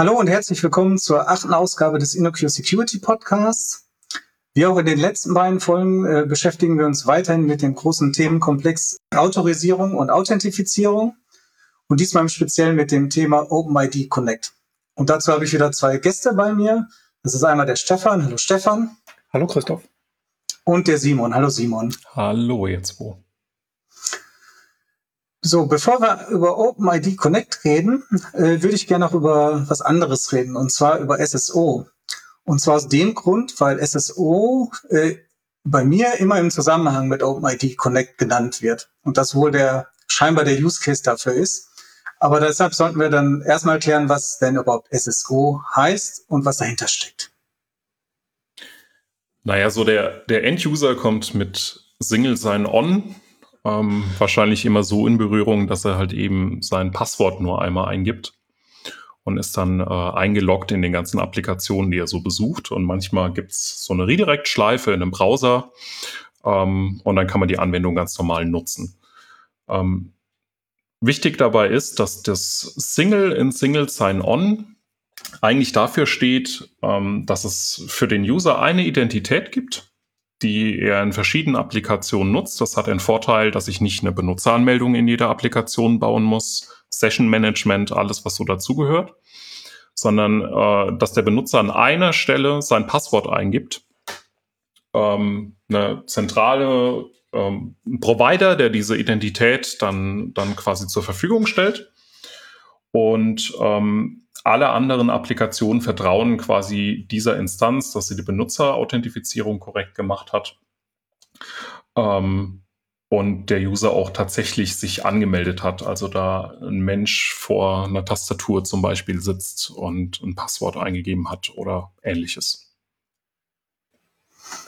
Hallo und herzlich willkommen zur achten Ausgabe des InnoQ Security Podcasts. Wie auch in den letzten beiden Folgen äh, beschäftigen wir uns weiterhin mit dem großen Themenkomplex Autorisierung und Authentifizierung und diesmal im Speziellen mit dem Thema OpenID Connect. Und dazu habe ich wieder zwei Gäste bei mir. Das ist einmal der Stefan. Hallo Stefan. Hallo Christoph. Und der Simon. Hallo Simon. Hallo jetzt wo. So, bevor wir über OpenID Connect reden, äh, würde ich gerne noch über was anderes reden, und zwar über SSO. Und zwar aus dem Grund, weil SSO äh, bei mir immer im Zusammenhang mit OpenID Connect genannt wird. Und das wohl der scheinbar der Use Case dafür ist. Aber deshalb sollten wir dann erstmal klären, was denn überhaupt SSO heißt und was dahinter steckt. Naja, so der, der End-User kommt mit Single Sign-On ähm, wahrscheinlich immer so in Berührung, dass er halt eben sein Passwort nur einmal eingibt und ist dann äh, eingeloggt in den ganzen Applikationen, die er so besucht. Und manchmal gibt's so eine Redirect-Schleife in einem Browser ähm, und dann kann man die Anwendung ganz normal nutzen. Ähm, wichtig dabei ist, dass das Single in Single Sign-On eigentlich dafür steht, ähm, dass es für den User eine Identität gibt, die er in verschiedenen Applikationen nutzt. Das hat den Vorteil, dass ich nicht eine Benutzeranmeldung in jeder Applikation bauen muss, Session Management, alles, was so dazugehört, sondern äh, dass der Benutzer an einer Stelle sein Passwort eingibt. Ähm, eine zentrale ähm, Provider, der diese Identität dann, dann quasi zur Verfügung stellt. Und ähm, alle anderen Applikationen vertrauen quasi dieser Instanz, dass sie die Benutzerauthentifizierung korrekt gemacht hat. Ähm, und der User auch tatsächlich sich angemeldet hat. Also da ein Mensch vor einer Tastatur zum Beispiel sitzt und ein Passwort eingegeben hat oder ähnliches.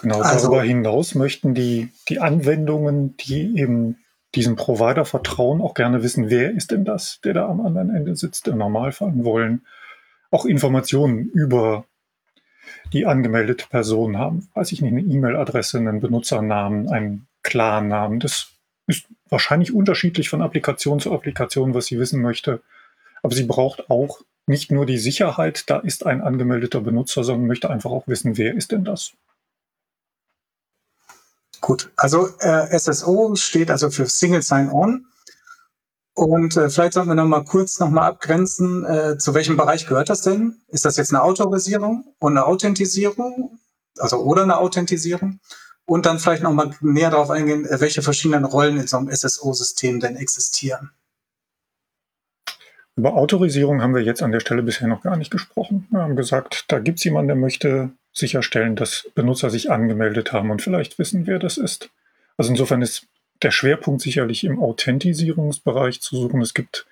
Genau, also, darüber hinaus möchten die, die Anwendungen, die eben diesem Provider vertrauen, auch gerne wissen, wer ist denn das, der da am anderen Ende sitzt. Im Normalfall wollen auch Informationen über die angemeldete Person haben. Weiß ich nicht, eine E-Mail-Adresse, einen Benutzernamen, einen Klarnamen. Das ist wahrscheinlich unterschiedlich von Applikation zu Applikation, was sie wissen möchte. Aber sie braucht auch nicht nur die Sicherheit, da ist ein angemeldeter Benutzer, sondern möchte einfach auch wissen, wer ist denn das? Gut, also äh, SSO steht also für Single Sign-On. Und äh, vielleicht sollten wir noch mal kurz noch mal abgrenzen, äh, zu welchem Bereich gehört das denn? Ist das jetzt eine Autorisierung und eine Authentisierung, also oder eine Authentisierung? Und dann vielleicht noch mal näher darauf eingehen, äh, welche verschiedenen Rollen in so einem SSO-System denn existieren. Über Autorisierung haben wir jetzt an der Stelle bisher noch gar nicht gesprochen. Wir haben gesagt, da gibt es jemanden, der möchte sicherstellen, dass Benutzer sich angemeldet haben und vielleicht wissen, wer das ist. Also insofern ist der Schwerpunkt sicherlich im Authentisierungsbereich zu suchen. Es gibt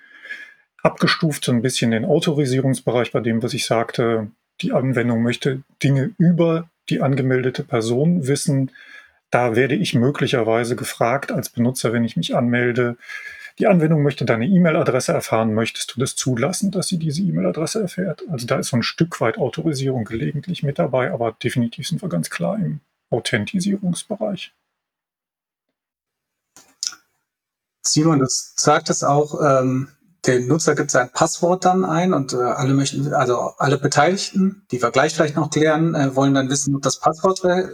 abgestuft so ein bisschen den Autorisierungsbereich bei dem, was ich sagte. Die Anwendung möchte Dinge über die angemeldete Person wissen. Da werde ich möglicherweise gefragt als Benutzer, wenn ich mich anmelde, die Anwendung möchte deine E-Mail-Adresse erfahren. Möchtest du das zulassen, dass sie diese E-Mail-Adresse erfährt? Also da ist so ein Stück weit Autorisierung gelegentlich mit dabei, aber definitiv sind wir ganz klar im Authentisierungsbereich. Simon, du sagtest auch, ähm, der Nutzer gibt sein Passwort dann ein und äh, alle möchten, also alle Beteiligten, die wir gleich vielleicht noch klären, äh, wollen dann wissen, ob das Passwort äh,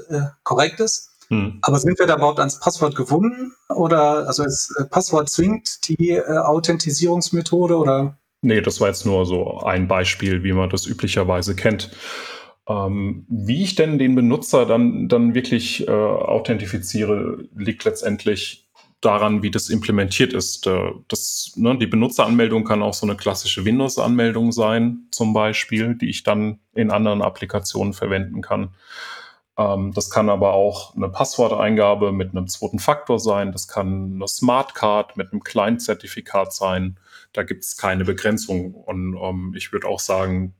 korrekt ist. Hm. Aber sind wir da überhaupt ans Passwort gebunden? Oder also das äh, Passwort zwingt die äh, Authentisierungsmethode oder? Nee, das war jetzt nur so ein Beispiel, wie man das üblicherweise kennt. Ähm, wie ich denn den Benutzer dann, dann wirklich äh, authentifiziere, liegt letztendlich daran, wie das implementiert ist. Äh, das, ne, die Benutzeranmeldung kann auch so eine klassische Windows-Anmeldung sein, zum Beispiel, die ich dann in anderen Applikationen verwenden kann. Ähm, das kann aber auch eine Passworteingabe mit einem zweiten Faktor sein. Das kann eine Smartcard mit einem Client-Zertifikat sein. Da gibt es keine Begrenzung. Und ähm, ich würde auch sagen,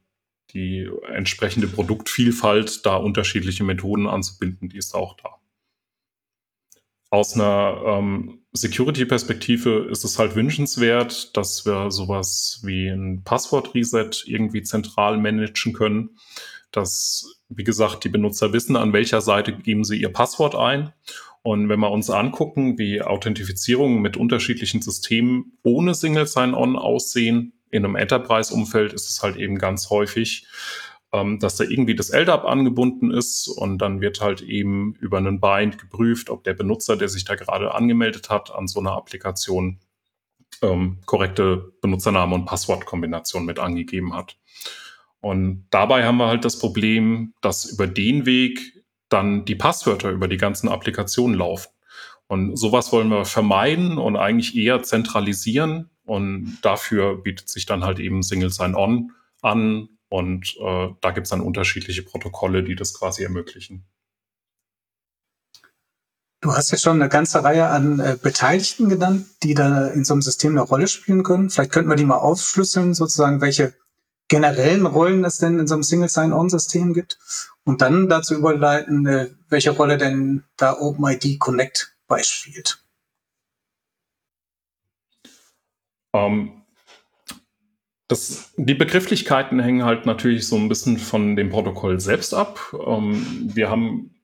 die entsprechende Produktvielfalt, da unterschiedliche Methoden anzubinden, die ist auch da. Aus einer ähm, Security-Perspektive ist es halt wünschenswert, dass wir sowas wie ein Passwort-Reset irgendwie zentral managen können dass, wie gesagt, die Benutzer wissen, an welcher Seite geben sie ihr Passwort ein. Und wenn wir uns angucken, wie Authentifizierungen mit unterschiedlichen Systemen ohne Single Sign-On aussehen, in einem Enterprise-Umfeld ist es halt eben ganz häufig, ähm, dass da irgendwie das LDAP angebunden ist und dann wird halt eben über einen Bind geprüft, ob der Benutzer, der sich da gerade angemeldet hat, an so einer Applikation ähm, korrekte Benutzername und Passwortkombination mit angegeben hat. Und dabei haben wir halt das Problem, dass über den Weg dann die Passwörter über die ganzen Applikationen laufen. Und sowas wollen wir vermeiden und eigentlich eher zentralisieren. Und dafür bietet sich dann halt eben Single Sign-On an. Und äh, da gibt es dann unterschiedliche Protokolle, die das quasi ermöglichen. Du hast ja schon eine ganze Reihe an äh, Beteiligten genannt, die da in so einem System eine Rolle spielen können. Vielleicht könnten wir die mal aufschlüsseln, sozusagen, welche generellen Rollen es denn in so einem Single Sign-On-System gibt und dann dazu überleiten, äh, welche Rolle denn da OpenID Connect beispielt. Um, ähm, das, die Begrifflichkeiten hängen halt natürlich so ein bisschen von dem Protokoll selbst ab. Um, ähm, wir haben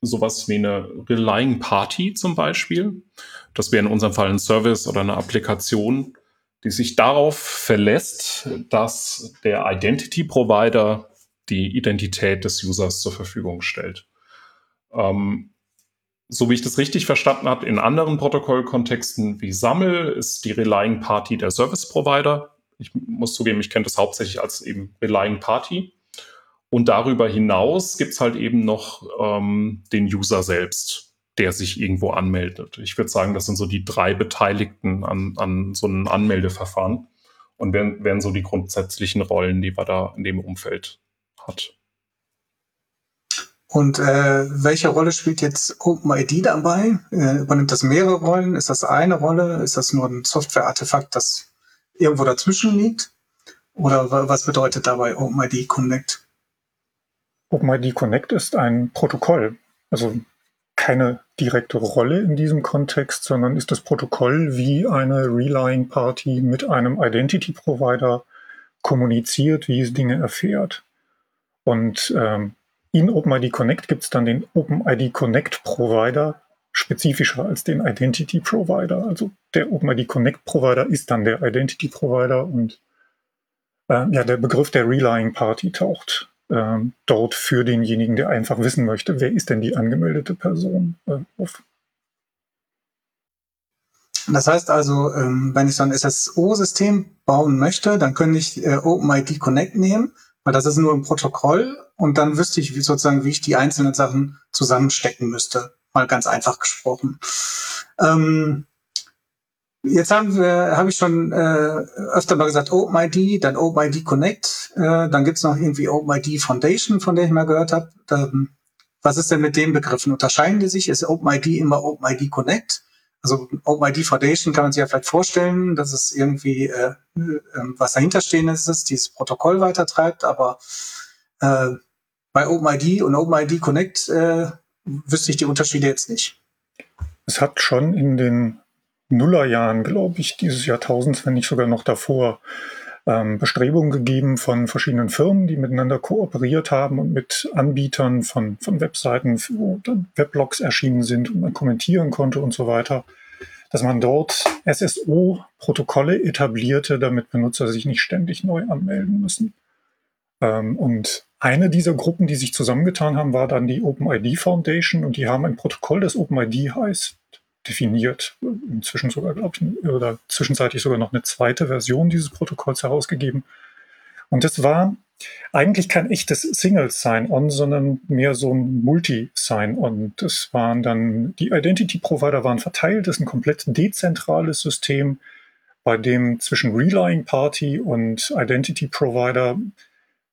sowas wie eine Relying Party zum Beispiel. Das wäre in unserem Fall ein Service oder eine Applikation, die sich darauf verlässt, dass der Identity Provider die Identität des Users zur Verfügung stellt. Ähm, so wie ich das richtig verstanden habe, in anderen Protokollkontexten wie SAML ist die Relying Party der Service Provider. Ich muss zugeben, ich kenne das hauptsächlich als eben Relying Party. Und darüber hinaus gibt es halt eben noch ähm, den User selbst, der sich irgendwo anmeldet. Ich würde sagen, das sind so die drei Beteiligten an, an so einem Anmeldeverfahren und wären, wären so die grundsätzlichen Rollen, die man da in dem Umfeld hat. Und äh, welche Rolle spielt jetzt OpenID dabei? Äh, übernimmt das mehrere Rollen? Ist das eine Rolle? Ist das nur ein Software-Artefakt, das irgendwo dazwischen liegt? Oder was bedeutet dabei OpenID Connect? OpenID Connect ist ein Protokoll, also keine direkte Rolle in diesem Kontext, sondern ist das Protokoll, wie eine Relying Party mit einem Identity Provider kommuniziert, wie es Dinge erfährt. Und ähm, in OpenID Connect gibt es dann den OpenID Connect Provider, spezifischer als den Identity Provider. Also der OpenID Connect Provider ist dann der Identity Provider und äh, ja, der Begriff der Relying Party taucht ähm, dort für denjenigen, der einfach wissen möchte, wer ist denn die angemeldete Person äh, auf. Das heißt also, ähm, wenn ich so ein SSO-System bauen möchte, dann könnte ich äh, OpenID Connect nehmen, weil das ist nur ein Protokoll und dann wüsste ich wie, sozusagen, wie ich die einzelnen Sachen zusammenstecken müsste. Mal ganz einfach gesprochen. Ähm, Jetzt haben wir, habe ich schon äh, öfter mal gesagt, OpenID, dann OpenID Connect, äh, dann gibt's noch irgendwie OpenID Foundation, von der ich mal gehört habe. was ist denn mit den Begriffen? Unterscheiden die sich? Ist OpenID immer OpenID Connect? Also OpenID Foundation kann man sich ja vielleicht vorstellen, dass es irgendwie äh, äh, was dahinterstehendes ist, dieses Protokoll weitertreibt, aber äh, bei OpenID und OpenID Connect äh, wüsste ich die Unterschiede jetzt nicht. Es hat schon in den Nullerjahren, glaube ich, dieses Jahrtausends, wenn nicht sogar noch davor, ähm, Bestrebungen gegeben von verschiedenen Firmen, die miteinander kooperiert haben und mit Anbietern von, von Webseiten, wo dann Weblogs erschienen sind und man kommentieren konnte und so weiter, dass man dort SSO-Protokolle etablierte, damit Benutzer sich nicht ständig neu anmelden müssen. Ähm, und eine dieser Gruppen, die sich zusammengetan haben, war dann die OpenID Foundation und die haben ein Protokoll, das OpenID heißt, definiert. Inzwischen sogar, glaube ich, oder zwischenzeitlich sogar noch eine zweite Version dieses Protokolls herausgegeben. Und das war eigentlich kein echtes Single Sign-On, sondern mehr so ein Multi-Sign-On. Das waren dann, die Identity Provider waren verteilt, das ist ein komplett dezentrales System, bei dem zwischen Relying Party und Identity Provider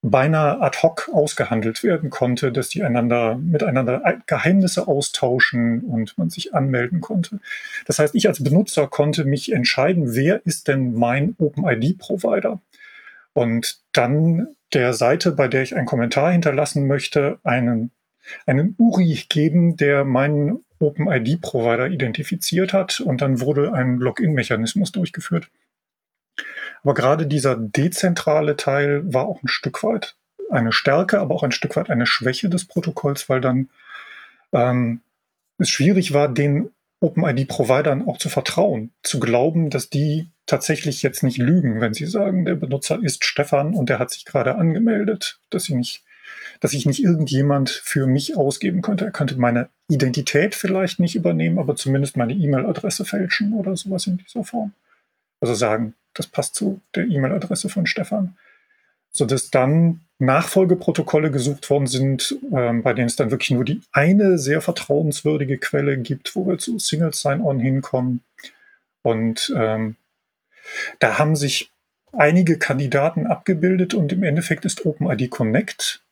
beinahe ad hoc ausgehandelt werden konnte, dass die einander miteinander Geheimnisse austauschen und man sich anmelden konnte. Das heißt, ich als Benutzer konnte mich entscheiden, wer ist denn mein OpenID-Provider? Und dann der Seite, bei der ich einen Kommentar hinterlassen möchte, einen, einen URI geben, der meinen OpenID-Provider identifiziert hat. Und dann wurde ein Login-Mechanismus durchgeführt. Aber gerade dieser dezentrale Teil war auch ein Stück weit eine Stärke, aber auch ein Stück weit eine Schwäche des Protokolls, weil dann ähm, es schwierig war, den OpenID-Providern auch zu vertrauen, zu glauben, dass die tatsächlich jetzt nicht lügen, wenn sie sagen, der Benutzer ist Stefan und der hat sich gerade angemeldet, dass sie nicht, dass sich nicht irgendjemand für mich ausgeben könnte. Er könnte meine Identität vielleicht nicht übernehmen, aber zumindest meine E-Mail-Adresse fälschen oder sowas in dieser Form. Also sagen, das passt zu der E-Mail-Adresse von Stefan. Sodass dann Nachfolgeprotokolle gesucht worden sind, ähm, bei denen es dann wirklich nur die eine sehr vertrauenswürdige Quelle gibt, wo wir zu Single Sign-On hinkommen. Und ähm, da haben sich einige Kandidaten abgebildet und im Endeffekt ist OpenID Connect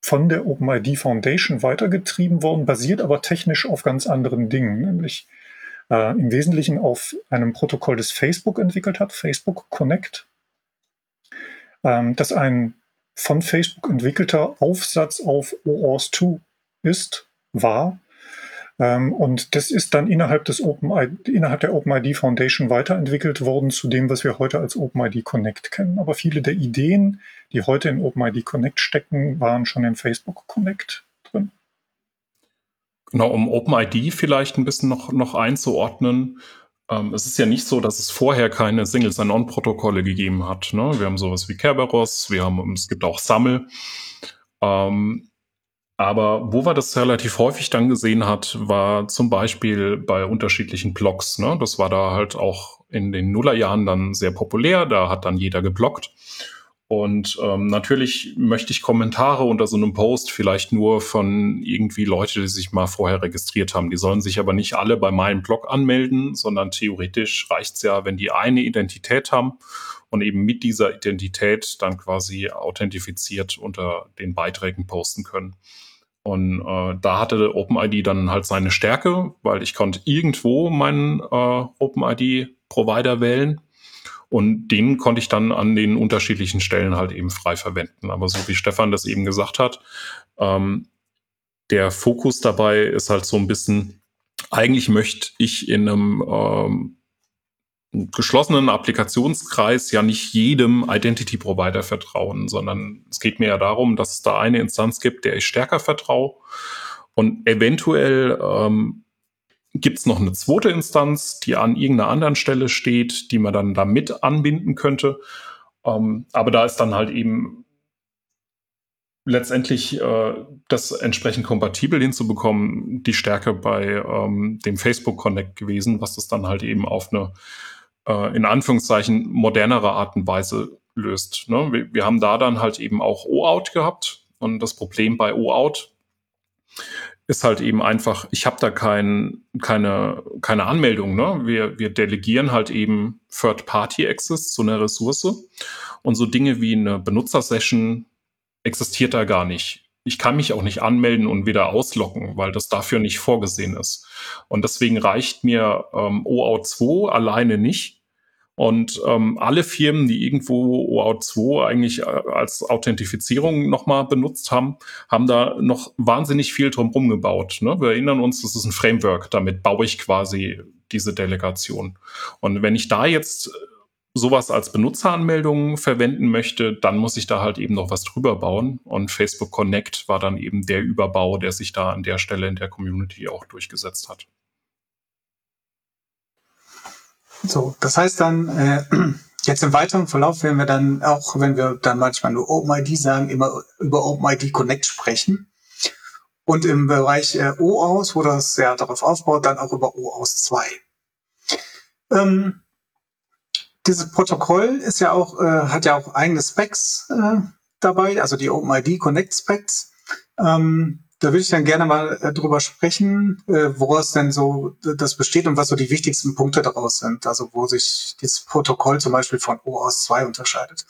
von der OpenID Foundation weitergetrieben worden, basiert aber technisch auf ganz anderen Dingen, nämlich äh, im Wesentlichen auf einem Protokoll, das Facebook entwickelt hat, Facebook Connect, ähm, das ein von Facebook entwickelter Aufsatz auf OAuth 2 ist, war. Ähm, und das ist dann innerhalb, des OpenID, innerhalb der OpenID Foundation weiterentwickelt worden zu dem, was wir heute als OpenID Connect kennen. Aber viele der Ideen, die heute in OpenID Connect stecken, waren schon in Facebook Connect. Genau, um OpenID vielleicht ein bisschen noch, noch einzuordnen. Ähm, es ist ja nicht so, dass es vorher keine Single Sign-On-Protokolle gegeben hat. Ne? Wir haben sowas wie Kerberos, wir haben, es gibt auch SAML. Ähm, aber wo wir das relativ häufig dann gesehen hat, war zum Beispiel bei unterschiedlichen Blogs. Ne? Das war da halt auch in den Nullerjahren dann sehr populär. Da hat dann jeder geblockt. Und ähm, natürlich möchte ich Kommentare unter so einem Post vielleicht nur von irgendwie Leute, die sich mal vorher registriert haben. Die sollen sich aber nicht alle bei meinem Blog anmelden, sondern theoretisch reicht's ja, wenn die eine Identität haben und eben mit dieser Identität dann quasi authentifiziert unter den Beiträgen posten können. Und äh, da hatte OpenID dann halt seine Stärke, weil ich konnte irgendwo meinen äh, OpenID-Provider wählen und den konnte ich dann an den unterschiedlichen Stellen halt eben frei verwenden. Aber so wie Stefan das eben gesagt hat, ähm, der Fokus dabei ist halt so ein bisschen, eigentlich möchte ich in einem ähm, geschlossenen Applikationskreis ja nicht jedem Identity Provider vertrauen, sondern es geht mir ja darum, dass es da eine Instanz gibt, der ich stärker vertraue und eventuell ähm, gibt es noch eine zweite Instanz, die an irgendeiner anderen Stelle steht, die man dann da mit anbinden könnte. Ähm, aber da ist dann halt eben letztendlich äh, das entsprechend kompatibel hinzubekommen, die Stärke bei ähm, dem Facebook Connect gewesen, was das dann halt eben auf eine äh, in Anführungszeichen modernere Art und Weise löst. Ne? Wir, wir haben da dann halt eben auch OAuth gehabt und das Problem bei OAuth ist halt eben einfach, ich habe da kein, keine, keine Anmeldung. Ne? Wir, wir delegieren halt eben Third-Party-Access zu einer Ressource und so Dinge wie eine Benutzersession existiert da gar nicht. Ich kann mich auch nicht anmelden und wieder ausloggen, weil das dafür nicht vorgesehen ist. Und deswegen reicht mir ähm, OAuth 2 alleine nicht, und ähm, alle Firmen, die irgendwo OAuth 2 eigentlich äh, als Authentifizierung nochmal benutzt haben, haben da noch wahnsinnig viel drumherum gebaut. Ne? Wir erinnern uns, das ist ein Framework, damit baue ich quasi diese Delegation. Und wenn ich da jetzt sowas als Benutzeranmeldung verwenden möchte, dann muss ich da halt eben noch was drüber bauen. Und Facebook Connect war dann eben der Überbau, der sich da an der Stelle in der Community auch durchgesetzt hat. So, das heißt dann, äh, jetzt im weiteren Verlauf werden wir dann auch, wenn wir dann manchmal nur OpenID sagen, immer über OpenID Connect sprechen. Und im Bereich äh, OAuth, wo das ja darauf aufbaut, dann auch über OAuth 2. Ähm, dieses Protokoll ist ja auch, äh, hat ja auch eigene Specs äh, dabei, also die OpenID Connect Specs. Ähm, da würde ich dann gerne mal äh, drüber sprechen, äh, woraus denn so das besteht und was so die wichtigsten Punkte daraus sind. Also wo sich dieses Protokoll zum Beispiel von OAuth 2 unterscheidet.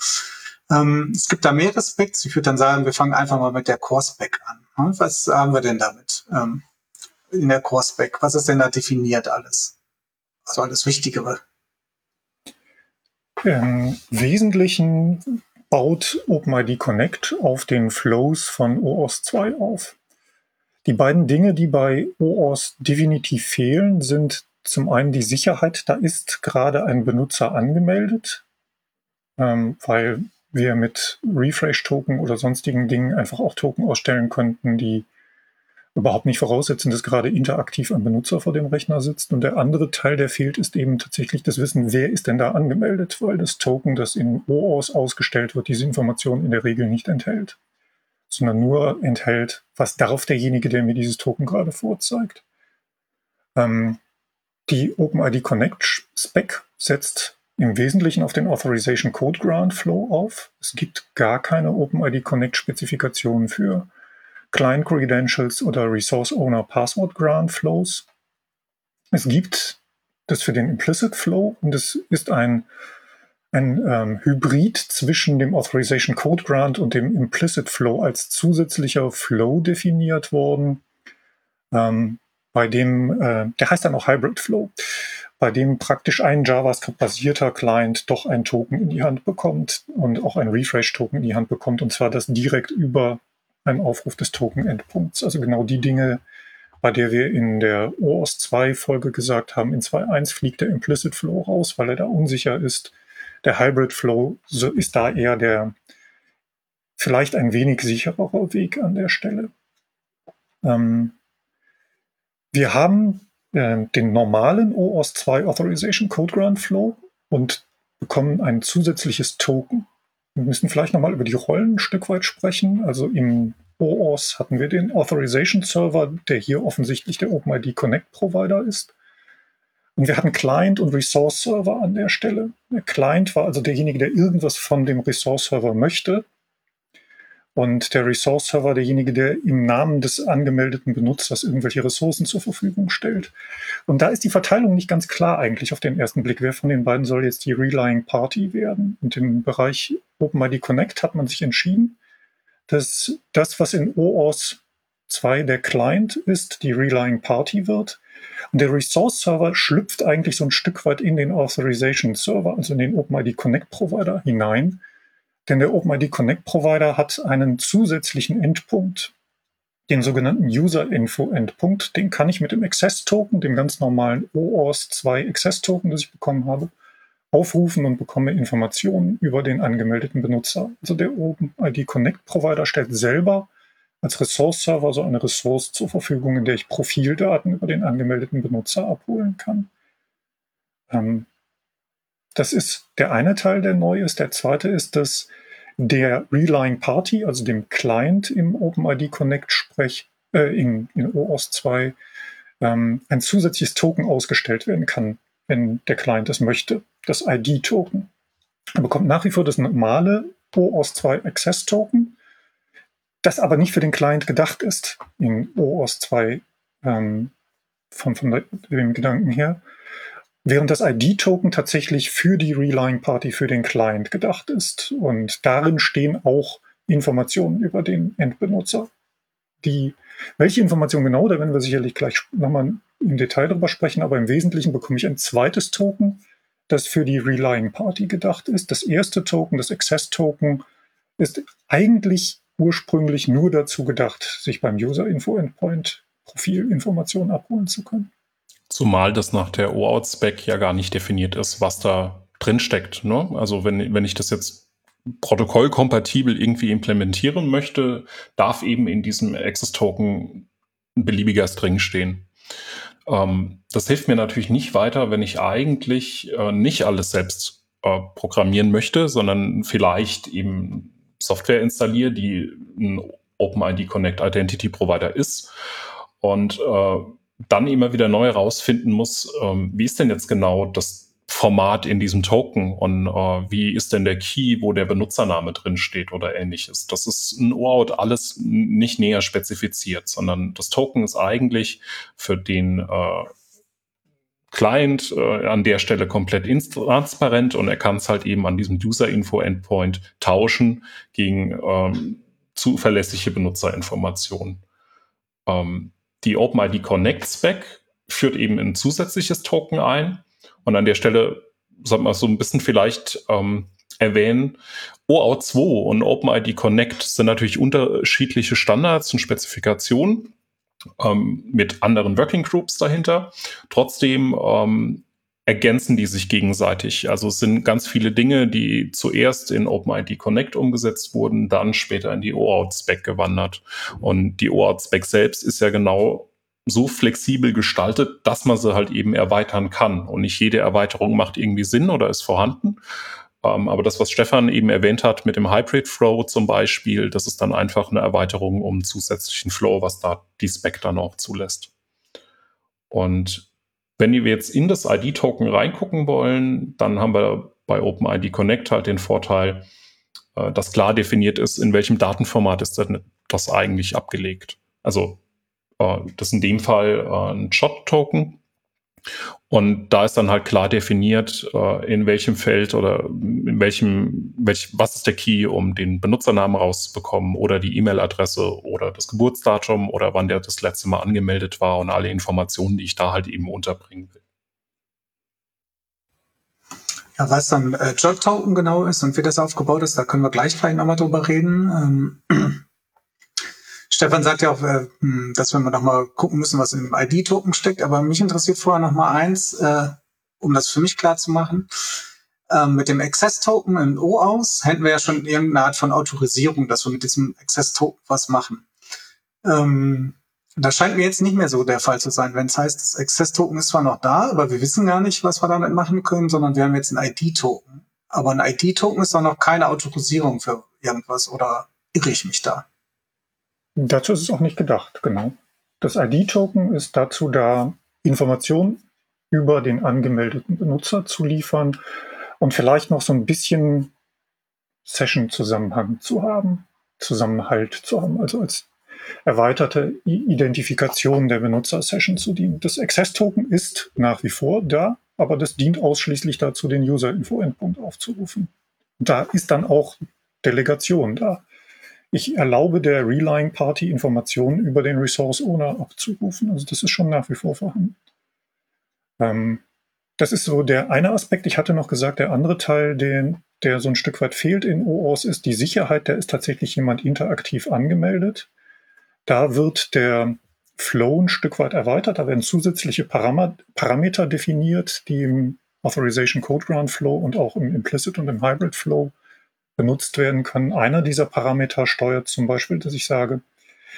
Ähm, es gibt da mehrere Specs. Ich würde dann sagen, wir fangen einfach mal mit der Core-Spec an. Hm? Was haben wir denn damit ähm, in der Core-Spec? Was ist denn da definiert alles? Also alles Wichtigere. Im Wesentlichen baut OpenID Connect auf den Flows von OAuth 2 auf. Die beiden Dinge, die bei OAuth definitiv fehlen, sind zum einen die Sicherheit. Da ist gerade ein Benutzer angemeldet, ähm, weil wir mit Refresh-Token oder sonstigen Dingen einfach auch Token ausstellen könnten, die überhaupt nicht voraussetzen, dass gerade interaktiv ein Benutzer vor dem Rechner sitzt. Und der andere Teil, der fehlt, ist eben tatsächlich das Wissen, wer ist denn da angemeldet, weil das Token, das in OAuth ausgestellt wird, diese Information in der Regel nicht enthält, sondern nur enthält, was darf derjenige, der mir dieses Token gerade vorzeigt. Ähm, die OpenID Connect Spec setzt im Wesentlichen auf den Authorization Code Grant Flow auf. Es gibt gar keine OpenID Connect Spezifikation für Client Credentials oder Resource Owner Password Grant Flows. Es gibt das für den Implicit Flow und es ist ein, ein ähm, Hybrid zwischen dem Authorization Code Grant und dem Implicit Flow als zusätzlicher Flow definiert worden, ähm, bei dem, äh, der heißt dann auch Hybrid Flow, bei dem praktisch ein JavaScript-basierter Client doch ein Token in die Hand bekommt und auch ein Refresh-Token in die Hand bekommt, und zwar das direkt über ein Aufruf des Token-Endpunkts. Also genau die Dinge, bei der wir in der OAuth 2 Folge gesagt haben, in 2.1 fliegt der Implicit Flow raus, weil er da unsicher ist. Der Hybrid Flow ist da eher der vielleicht ein wenig sicherer Weg an der Stelle. Ähm, wir haben äh, den normalen OAuth 2 Authorization Code Grant Flow und bekommen ein zusätzliches Token. Wir müssen vielleicht nochmal über die Rollen ein Stück weit sprechen. Also im OAuth hatten wir den Authorization Server, der hier offensichtlich der OpenID Connect Provider ist. Und wir hatten Client und Resource Server an der Stelle. Der Client war also derjenige, der irgendwas von dem Resource Server möchte. Und der Resource Server derjenige, der im Namen des angemeldeten Benutzers irgendwelche Ressourcen zur Verfügung stellt. Und da ist die Verteilung nicht ganz klar eigentlich auf den ersten Blick. Wer von den beiden soll jetzt die Relying Party werden? Und im Bereich OpenID Connect hat man sich entschieden, dass das, was in OAuth 2 der Client ist, die Relying Party wird. Und der Resource Server schlüpft eigentlich so ein Stück weit in den Authorization Server, also in den OpenID Connect Provider hinein denn der OpenID Connect Provider hat einen zusätzlichen Endpunkt, den sogenannten User Info Endpunkt. Den kann ich mit dem Access Token, dem ganz normalen OAuth 2 Access Token, das ich bekommen habe, aufrufen und bekomme Informationen über den angemeldeten Benutzer. Also der OpenID Connect Provider stellt selber als Resource Server so eine Ressource zur Verfügung, in der ich Profildaten über den angemeldeten Benutzer abholen kann. Ähm, das ist der eine Teil, der neu ist. Der zweite ist, dass der Relying Party, also dem Client im OpenID Connect Sprech, äh, in, in OAuth 2, ähm, ein zusätzliches Token ausgestellt werden kann, wenn der Client es möchte, das ID-Token. Er bekommt nach wie vor das normale OAuth 2 Access Token, das aber nicht für den Client gedacht ist in OAuth 2 ähm, von, von dem Gedanken her, während das ID-Token tatsächlich für die Relying Party, für den Client gedacht ist. Und darin stehen auch Informationen über den Endbenutzer. Die, welche Informationen genau, da werden wir sicherlich gleich nochmal im Detail drüber sprechen, aber im Wesentlichen bekomme ich ein zweites Token, das für die Relying Party gedacht ist. Das erste Token, das Access Token, ist eigentlich ursprünglich nur dazu gedacht, sich beim User Info Endpoint Profilinformationen abholen zu können. Zumal das nach der OAuth-Spec ja gar nicht definiert ist, was da drin steckt. Ne? Also wenn, wenn ich das jetzt protokollkompatibel irgendwie implementieren möchte, darf eben in diesem Access-Token ein beliebiger String stehen. Ähm, das hilft mir natürlich nicht weiter, wenn ich eigentlich äh, nicht alles selbst äh, programmieren möchte, sondern vielleicht eben Software installiere, die ein OpenID Connect Identity Provider ist und äh, dann immer wieder neu herausfinden muss, ähm, wie ist denn jetzt genau das Format in diesem Token und äh, wie ist denn der Key, wo der Benutzername drin steht oder ähnliches. Das ist ein OAuth alles nicht näher spezifiziert, sondern das Token ist eigentlich für den äh, Client äh, an der Stelle komplett transparent und er kann es halt eben an diesem User-Info-Endpoint tauschen gegen ähm, zuverlässige Benutzerinformationen. Ähm, die OpenID Connect Spec führt eben ein zusätzliches Token ein. Und an der Stelle soll man so ein bisschen vielleicht ähm, erwähnen, OAuth 2 und OpenID Connect sind natürlich unterschiedliche Standards und Spezifikationen ähm, mit anderen Working Groups dahinter. Trotzdem ähm, ergänzen die sich gegenseitig. Also es sind ganz viele Dinge, die zuerst in OpenID Connect umgesetzt wurden, dann später in die OAuth-Spec gewandert. Und die OAuth-Spec selbst ist ja genau so flexibel gestaltet, dass man sie halt eben erweitern kann. Und nicht jede Erweiterung macht irgendwie Sinn oder ist vorhanden. Ähm, aber das, was Stefan eben erwähnt hat mit dem Hybrid Flow zum Beispiel, das ist dann einfach eine Erweiterung um zusätzlichen Flow, was da die Spec dann auch zulässt. Und wenn wir jetzt in das ID-Token reingucken wollen, dann haben wir bei OpenID Connect halt den Vorteil, äh, dass klar definiert ist, in welchem Datenformat ist das eigentlich abgelegt. Also äh, das ist in dem Fall äh, ein JOT-Token. Und da ist dann halt klar definiert, äh, in welchem Feld oder in welchem, welch, was ist der Key, um den Benutzernamen rauszubekommen oder die E-Mail-Adresse oder das Geburtsdatum oder wann der das letzte Mal angemeldet war und alle Informationen, die ich da halt eben unterbringen will. Ja, was dann äh, Job-Token genau ist und wie das aufgebaut ist, da können wir gleich vielleicht nochmal drüber reden. Ähm, Stefan sagt ja auch, äh, hm, dass wir noch mal gucken müssen, was im ID-Token steckt. Aber mich interessiert vorher noch mal eins, äh, um das für mich klar zu machen. Ähm, mit dem Access-Token in O aus hätten wir ja schon irgendeine Art von Autorisierung, dass wir mit diesem Access-Token was machen. Ähm, das scheint mir jetzt nicht mehr so der Fall zu sein, wenn es heißt, das Access-Token ist zwar noch da, aber wir wissen gar nicht, was wir damit machen können, sondern wir haben jetzt ein ID-Token. Aber ein ID-Token ist doch noch keine Autorisierung für irgendwas, oder irre ich mich da? Dazu ist es auch nicht gedacht, genau. Das ID-Token ist dazu da, Informationen über den angemeldeten Benutzer zu liefern und vielleicht noch so ein bisschen Session-Zusammenhang zu haben, Zusammenhalt zu haben, also als erweiterte Identifikation der Benutzer-Session zu dienen. Das Access-Token ist nach wie vor da, aber das dient ausschließlich dazu, den User-Info-Endpunkt aufzurufen. Da ist dann auch Delegation da. Ich erlaube der Relying Party Informationen über den Resource Owner abzurufen. Also das ist schon nach wie vor vorhanden. Ähm, das ist so der eine Aspekt. Ich hatte noch gesagt, der andere Teil, den, der so ein Stück weit fehlt in OAuth, ist die Sicherheit. Da ist tatsächlich jemand interaktiv angemeldet. Da wird der Flow ein Stück weit erweitert. Da werden zusätzliche Param Parameter definiert, die im Authorization Code Ground Flow und auch im Implicit und im Hybrid Flow benutzt werden können. Einer dieser Parameter steuert zum Beispiel, dass ich sage,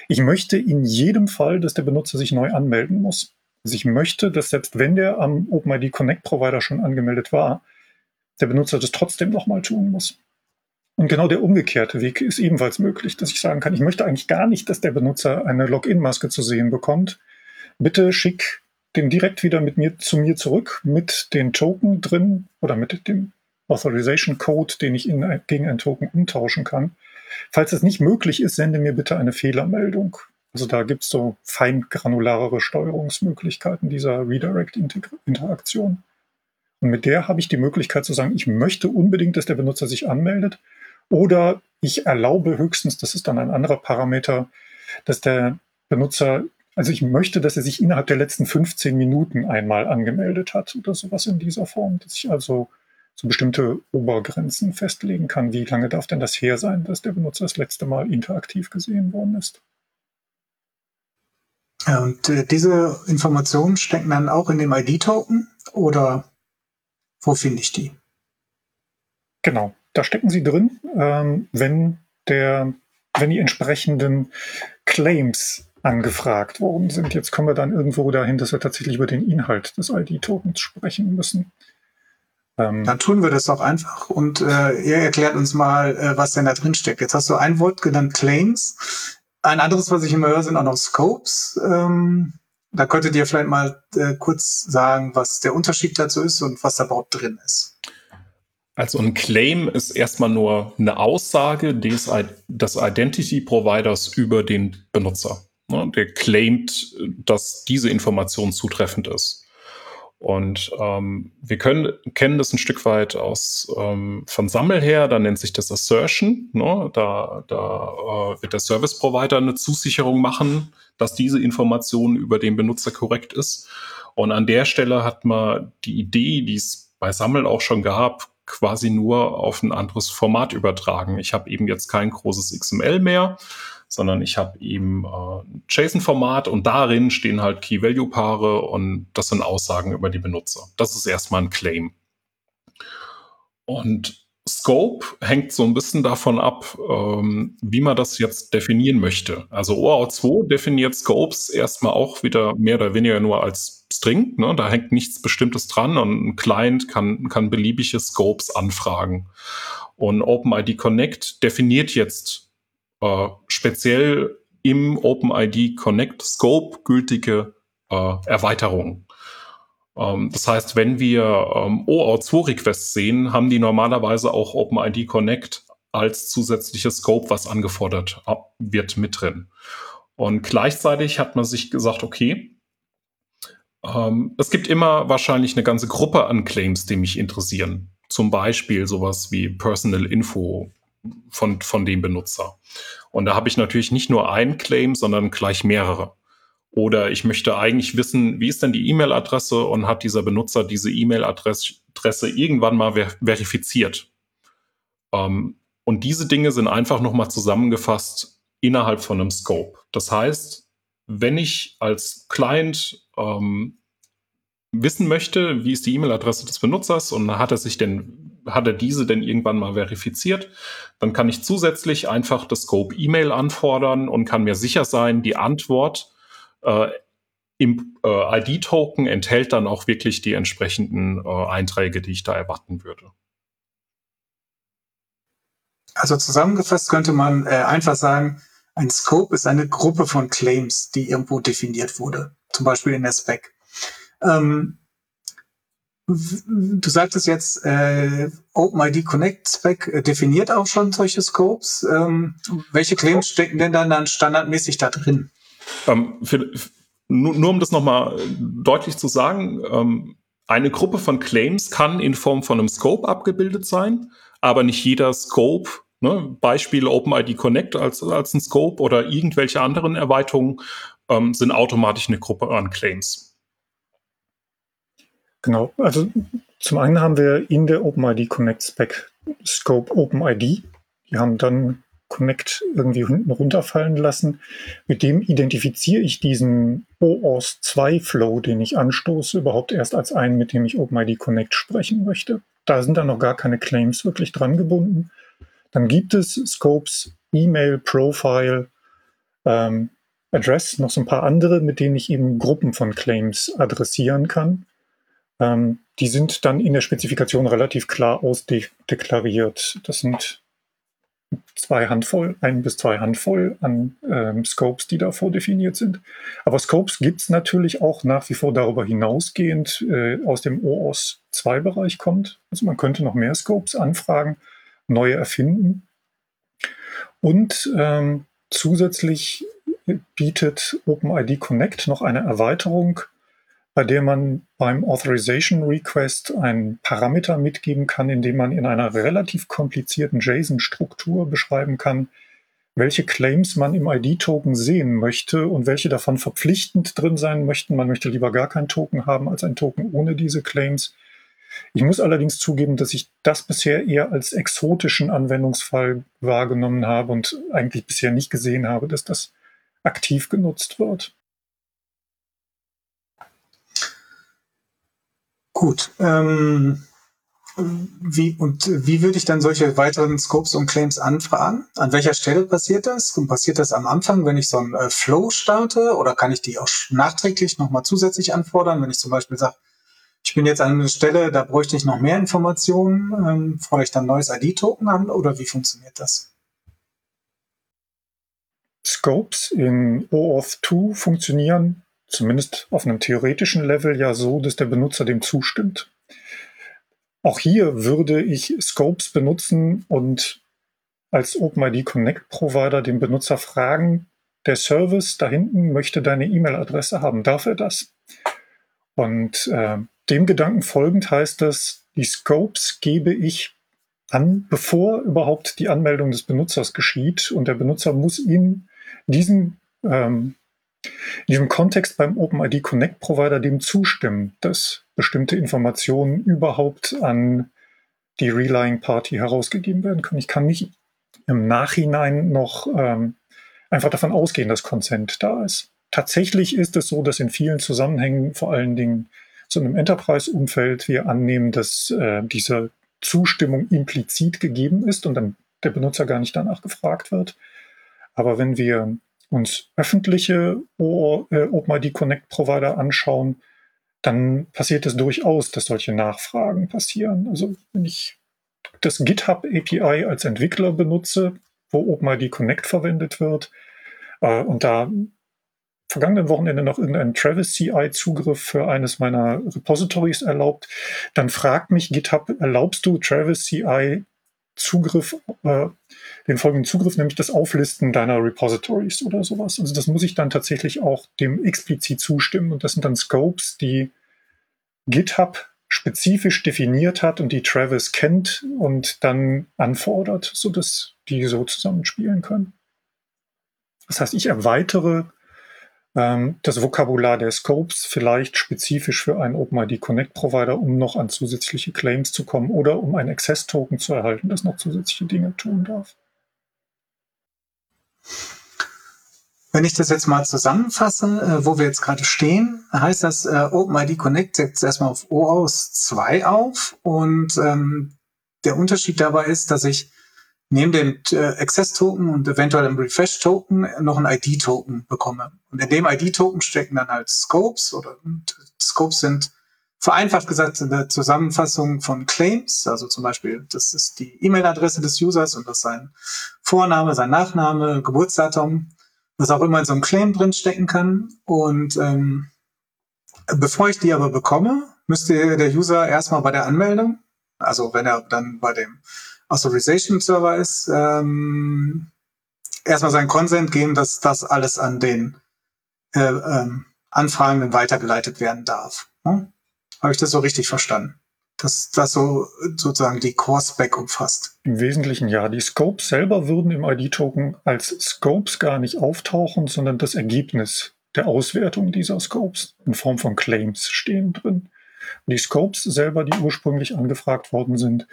ich möchte in jedem Fall, dass der Benutzer sich neu anmelden muss. Also ich möchte, dass selbst wenn der am OpenID Connect Provider schon angemeldet war, der Benutzer das trotzdem nochmal tun muss. Und genau der umgekehrte Weg ist ebenfalls möglich, dass ich sagen kann, ich möchte eigentlich gar nicht, dass der Benutzer eine Login-Maske zu sehen bekommt. Bitte schick den direkt wieder mit mir zu mir zurück mit den Token drin oder mit dem Authorization Code, den ich in, gegen ein Token umtauschen kann. Falls es nicht möglich ist, sende mir bitte eine Fehlermeldung. Also da gibt es so feingranularere Steuerungsmöglichkeiten dieser Redirect-Interaktion. Und mit der habe ich die Möglichkeit zu sagen, ich möchte unbedingt, dass der Benutzer sich anmeldet. Oder ich erlaube höchstens, das ist dann ein anderer Parameter, dass der Benutzer, also ich möchte, dass er sich innerhalb der letzten 15 Minuten einmal angemeldet hat oder sowas in dieser Form. Dass ich also so bestimmte Obergrenzen festlegen kann. Wie lange darf denn das her sein, dass der Benutzer das letzte Mal interaktiv gesehen worden ist? Ja, und äh, diese Informationen stecken dann auch in dem ID-Token oder wo finde ich die? Genau, da stecken sie drin, ähm, wenn der, wenn die entsprechenden Claims angefragt worden sind. Jetzt kommen wir dann irgendwo dahin, dass wir tatsächlich über den Inhalt des ID-Tokens sprechen müssen. Ähm, Dann tun wir das auch einfach und äh, ihr erklärt uns mal, äh, was denn da drin steckt. Jetzt hast du ein Wort genannt, Claims. Ein anderes, was ich immer höre, sind auch noch Scopes. Ähm, da könntet ihr vielleicht mal äh, kurz sagen, was der Unterschied dazu ist und was da überhaupt drin ist. Also ein Claim ist erstmal nur eine Aussage des, des Identity Providers über den Benutzer. Ne, der claimt, dass diese Information zutreffend ist. Und ähm, wir können, kennen das ein Stück weit aus ähm, von Sammel her, da nennt sich das Assertion. Ne? Da, da äh, wird der Service Provider eine Zusicherung machen, dass diese Information über den Benutzer korrekt ist. Und an der Stelle hat man die Idee, die es bei Sammel auch schon gab, quasi nur auf ein anderes Format übertragen. Ich habe eben jetzt kein großes XML mehr, sondern ich habe eben äh, JSON-Format und darin stehen halt Key-Value-Paare und das sind Aussagen über die Benutzer. Das ist erstmal ein Claim. Und Scope hängt so ein bisschen davon ab, ähm, wie man das jetzt definieren möchte. Also OAuth 2 definiert Scopes erstmal auch wieder mehr oder weniger nur als String. Ne? Da hängt nichts Bestimmtes dran und ein Client kann, kann beliebige Scopes anfragen. Und OpenID Connect definiert jetzt äh, speziell im OpenID Connect Scope gültige äh, Erweiterungen. Ähm, das heißt, wenn wir ähm, OAuth2-Requests sehen, haben die normalerweise auch OpenID Connect als zusätzliches Scope, was angefordert wird, mit drin. Und gleichzeitig hat man sich gesagt, okay, ähm, es gibt immer wahrscheinlich eine ganze Gruppe an Claims, die mich interessieren. Zum Beispiel sowas wie Personal Info von, von dem Benutzer. Und da habe ich natürlich nicht nur ein Claim, sondern gleich mehrere. Oder ich möchte eigentlich wissen, wie ist denn die E-Mail-Adresse und hat dieser Benutzer diese E-Mail-Adresse irgendwann mal ver verifiziert? Ähm, und diese Dinge sind einfach nochmal zusammengefasst innerhalb von einem Scope. Das heißt, wenn ich als Client ähm, wissen möchte, wie ist die E-Mail-Adresse des Benutzers und hat er sich denn, hat er diese denn irgendwann mal verifiziert, dann kann ich zusätzlich einfach das Scope E-Mail anfordern und kann mir sicher sein, die Antwort äh, im äh, ID-Token enthält dann auch wirklich die entsprechenden äh, Einträge, die ich da erwarten würde. Also zusammengefasst könnte man äh, einfach sagen, ein Scope ist eine Gruppe von Claims, die irgendwo definiert wurde, zum Beispiel in der Spec. Ähm, du sagtest jetzt, äh, OpenID Connect Spec äh, definiert auch schon solche Scopes. Ähm, welche Claims stecken denn dann, dann standardmäßig da drin? Ähm, für, nur, nur, um das nochmal deutlich zu sagen, ähm, eine Gruppe von Claims kann in Form von einem Scope abgebildet sein, aber nicht jeder Scope, ne, Beispiel OpenID Connect als, als ein Scope oder irgendwelche anderen Erweiterungen, ähm, sind automatisch eine Gruppe an Claims. Genau, also zum einen haben wir in der OpenID Connect Spec Scope OpenID. Die haben dann Connect irgendwie hinten runterfallen lassen. Mit dem identifiziere ich diesen OAuth 2 Flow, den ich anstoße, überhaupt erst als einen, mit dem ich OpenID Connect sprechen möchte. Da sind dann noch gar keine Claims wirklich dran gebunden. Dann gibt es Scopes, E-Mail, Profile, ähm, Address, noch so ein paar andere, mit denen ich eben Gruppen von Claims adressieren kann. Ähm, die sind dann in der Spezifikation relativ klar ausdeklariert. Das sind zwei Handvoll, ein bis zwei Handvoll an ähm, Scopes, die da vordefiniert sind. Aber Scopes gibt es natürlich auch nach wie vor darüber hinausgehend äh, aus dem OAuth 2-Bereich kommt. Also man könnte noch mehr Scopes anfragen, neue erfinden. Und ähm, zusätzlich bietet OpenID Connect noch eine Erweiterung bei der man beim Authorization Request einen Parameter mitgeben kann, indem man in einer relativ komplizierten JSON-Struktur beschreiben kann, welche Claims man im ID-Token sehen möchte und welche davon verpflichtend drin sein möchten. Man möchte lieber gar kein Token haben als ein Token ohne diese Claims. Ich muss allerdings zugeben, dass ich das bisher eher als exotischen Anwendungsfall wahrgenommen habe und eigentlich bisher nicht gesehen habe, dass das aktiv genutzt wird. Gut. Ähm, wie, und wie würde ich dann solche weiteren Scopes und Claims anfragen? An welcher Stelle passiert das? Und passiert das am Anfang, wenn ich so einen äh, Flow starte? Oder kann ich die auch nachträglich nochmal zusätzlich anfordern, wenn ich zum Beispiel sage, ich bin jetzt an einer Stelle, da bräuchte ich noch mehr Informationen, ähm, fordere ich dann neues ID-Token an oder wie funktioniert das? Scopes in OAuth 2 funktionieren zumindest auf einem theoretischen Level ja so, dass der Benutzer dem zustimmt. Auch hier würde ich Scopes benutzen und als OpenID Connect Provider den Benutzer fragen, der Service da hinten möchte deine E-Mail-Adresse haben. Darf er das? Und äh, dem Gedanken folgend heißt es, die Scopes gebe ich an, bevor überhaupt die Anmeldung des Benutzers geschieht. Und der Benutzer muss in diesem ähm, in diesem Kontext beim OpenID Connect Provider dem zustimmen, dass bestimmte Informationen überhaupt an die Relying Party herausgegeben werden können. Ich kann nicht im Nachhinein noch ähm, einfach davon ausgehen, dass Consent da ist. Tatsächlich ist es so, dass in vielen Zusammenhängen, vor allen Dingen so einem Enterprise-Umfeld, wir annehmen, dass äh, diese Zustimmung implizit gegeben ist und dann der Benutzer gar nicht danach gefragt wird. Aber wenn wir uns öffentliche äh, OpenID Connect Provider anschauen, dann passiert es durchaus, dass solche Nachfragen passieren. Also wenn ich das GitHub API als Entwickler benutze, wo OpenID Connect verwendet wird, äh, und da vergangenen Wochenende noch irgendeinen Travis CI Zugriff für eines meiner Repositories erlaubt, dann fragt mich GitHub, erlaubst du Travis CI Zugriff, äh, den folgenden Zugriff, nämlich das Auflisten deiner Repositories oder sowas. Also das muss ich dann tatsächlich auch dem explizit zustimmen und das sind dann Scopes, die GitHub spezifisch definiert hat und die Travis kennt und dann anfordert, sodass die so zusammenspielen können. Das heißt, ich erweitere das Vokabular der Scopes vielleicht spezifisch für einen OpenID Connect Provider, um noch an zusätzliche Claims zu kommen oder um ein Access Token zu erhalten, das noch zusätzliche Dinge tun darf. Wenn ich das jetzt mal zusammenfasse, äh, wo wir jetzt gerade stehen, heißt das, äh, OpenID Connect setzt erstmal auf OAuth 2 auf und ähm, der Unterschied dabei ist, dass ich neben dem äh, Access-Token und eventuell dem Refresh-Token noch ein ID-Token bekomme. Und in dem ID-Token stecken dann halt Scopes oder Scopes sind vereinfacht gesagt eine Zusammenfassung von Claims. Also zum Beispiel, das ist die E-Mail-Adresse des Users und das ist sein Vorname, sein Nachname, Geburtsdatum, was auch immer in so einem Claim drin stecken kann. Und ähm, bevor ich die aber bekomme, müsste der User erstmal bei der Anmeldung, also wenn er dann bei dem Authorization Server ist, ähm, erstmal seinen Consent geben, dass das alles an den äh, ähm, Anfragenden weitergeleitet werden darf. Hm? Habe ich das so richtig verstanden? Dass das so sozusagen die Core-Spec umfasst. Im Wesentlichen ja. Die Scopes selber würden im ID-Token als Scopes gar nicht auftauchen, sondern das Ergebnis der Auswertung dieser Scopes in Form von Claims stehen drin. Die Scopes selber, die ursprünglich angefragt worden sind,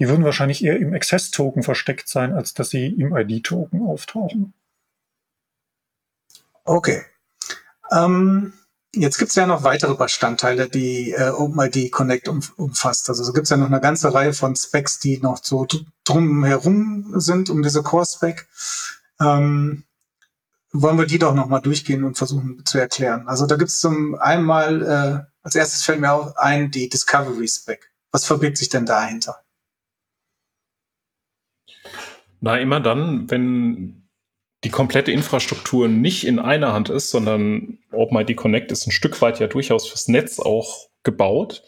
die würden wahrscheinlich eher im Access-Token versteckt sein, als dass sie im ID-Token auftauchen. Okay. Ähm, jetzt gibt es ja noch weitere Bestandteile, die äh, OpenID Connect um, umfasst. Also es gibt ja noch eine ganze Reihe von Specs, die noch so drum herum sind, um diese Core-Spec. Ähm, wollen wir die doch nochmal durchgehen und versuchen zu erklären. Also da gibt es zum einmal, äh, als erstes fällt mir auch ein, die Discovery Spec. Was verbirgt sich denn dahinter? Na, immer dann, wenn die komplette Infrastruktur nicht in einer Hand ist, sondern OpenID Connect ist ein Stück weit ja durchaus fürs Netz auch gebaut,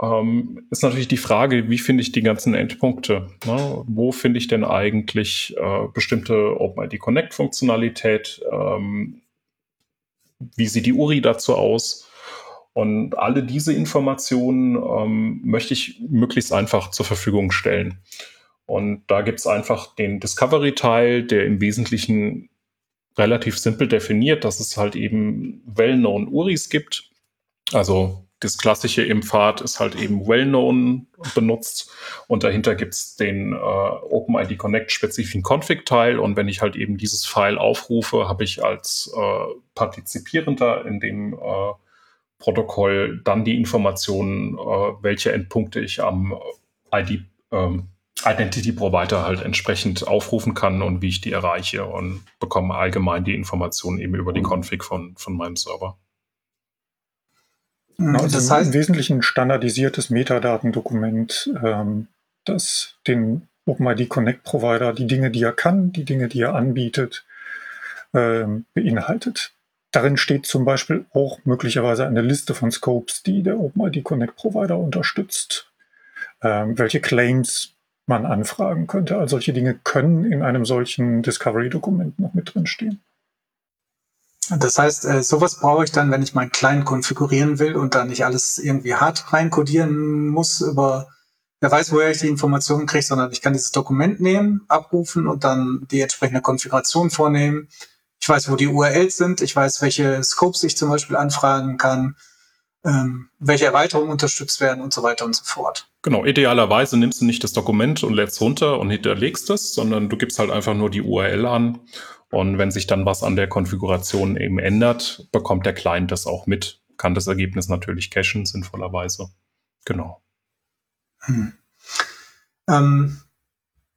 ähm, ist natürlich die Frage, wie finde ich die ganzen Endpunkte? Ne? Wo finde ich denn eigentlich äh, bestimmte OpenID Connect Funktionalität? Ähm, wie sieht die URI dazu aus? Und alle diese Informationen ähm, möchte ich möglichst einfach zur Verfügung stellen. Und da gibt es einfach den Discovery-Teil, der im Wesentlichen relativ simpel definiert, dass es halt eben well-known URIs gibt. Also das klassische im Pfad ist halt eben well-known benutzt und dahinter gibt es den äh, OpenID Connect spezifischen Config-Teil und wenn ich halt eben dieses File aufrufe, habe ich als äh, Partizipierender in dem äh, Protokoll dann die Informationen, äh, welche Endpunkte ich am ID ähm, Identity Provider halt entsprechend aufrufen kann und wie ich die erreiche und bekomme allgemein die Informationen eben über die Config von, von meinem Server. Also das heißt im Wesentlichen ein standardisiertes Metadatendokument, ähm, das den OpenID Connect Provider die Dinge, die er kann, die Dinge, die er anbietet, ähm, beinhaltet. Darin steht zum Beispiel auch möglicherweise eine Liste von Scopes, die der OpenID Connect Provider unterstützt, ähm, welche Claims man anfragen könnte. All solche Dinge können in einem solchen Discovery-Dokument noch mit drinstehen. Das heißt, äh, sowas brauche ich dann, wenn ich meinen Client konfigurieren will und da nicht alles irgendwie hart reinkodieren muss über, wer weiß, woher ich die Informationen kriege, sondern ich kann dieses Dokument nehmen, abrufen und dann die entsprechende Konfiguration vornehmen. Ich weiß, wo die URLs sind, ich weiß, welche Scopes ich zum Beispiel anfragen kann, ähm, welche Erweiterungen unterstützt werden und so weiter und so fort. Genau, idealerweise nimmst du nicht das Dokument und lädst runter und hinterlegst es, sondern du gibst halt einfach nur die URL an Und wenn sich dann was an der Konfiguration eben ändert, bekommt der Client das auch mit, kann das Ergebnis natürlich cachen, sinnvollerweise. Genau. Hm. Ähm,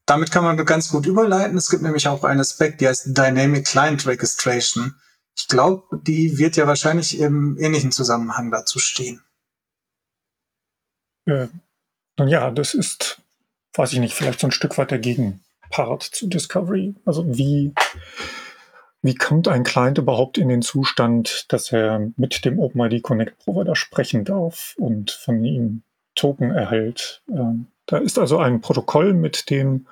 damit kann man ganz gut überleiten. Es gibt nämlich auch einen Aspekt, der heißt Dynamic Client Registration. Ich glaube, die wird ja wahrscheinlich im ähnlichen Zusammenhang dazu stehen. Äh, nun ja, das ist, weiß ich nicht, vielleicht so ein Stück weit der Gegenpart zu Discovery. Also wie, wie kommt ein Client überhaupt in den Zustand, dass er mit dem OpenID Connect Provider sprechen darf und von ihm Token erhält? Ähm, da ist also ein Protokoll, mit dem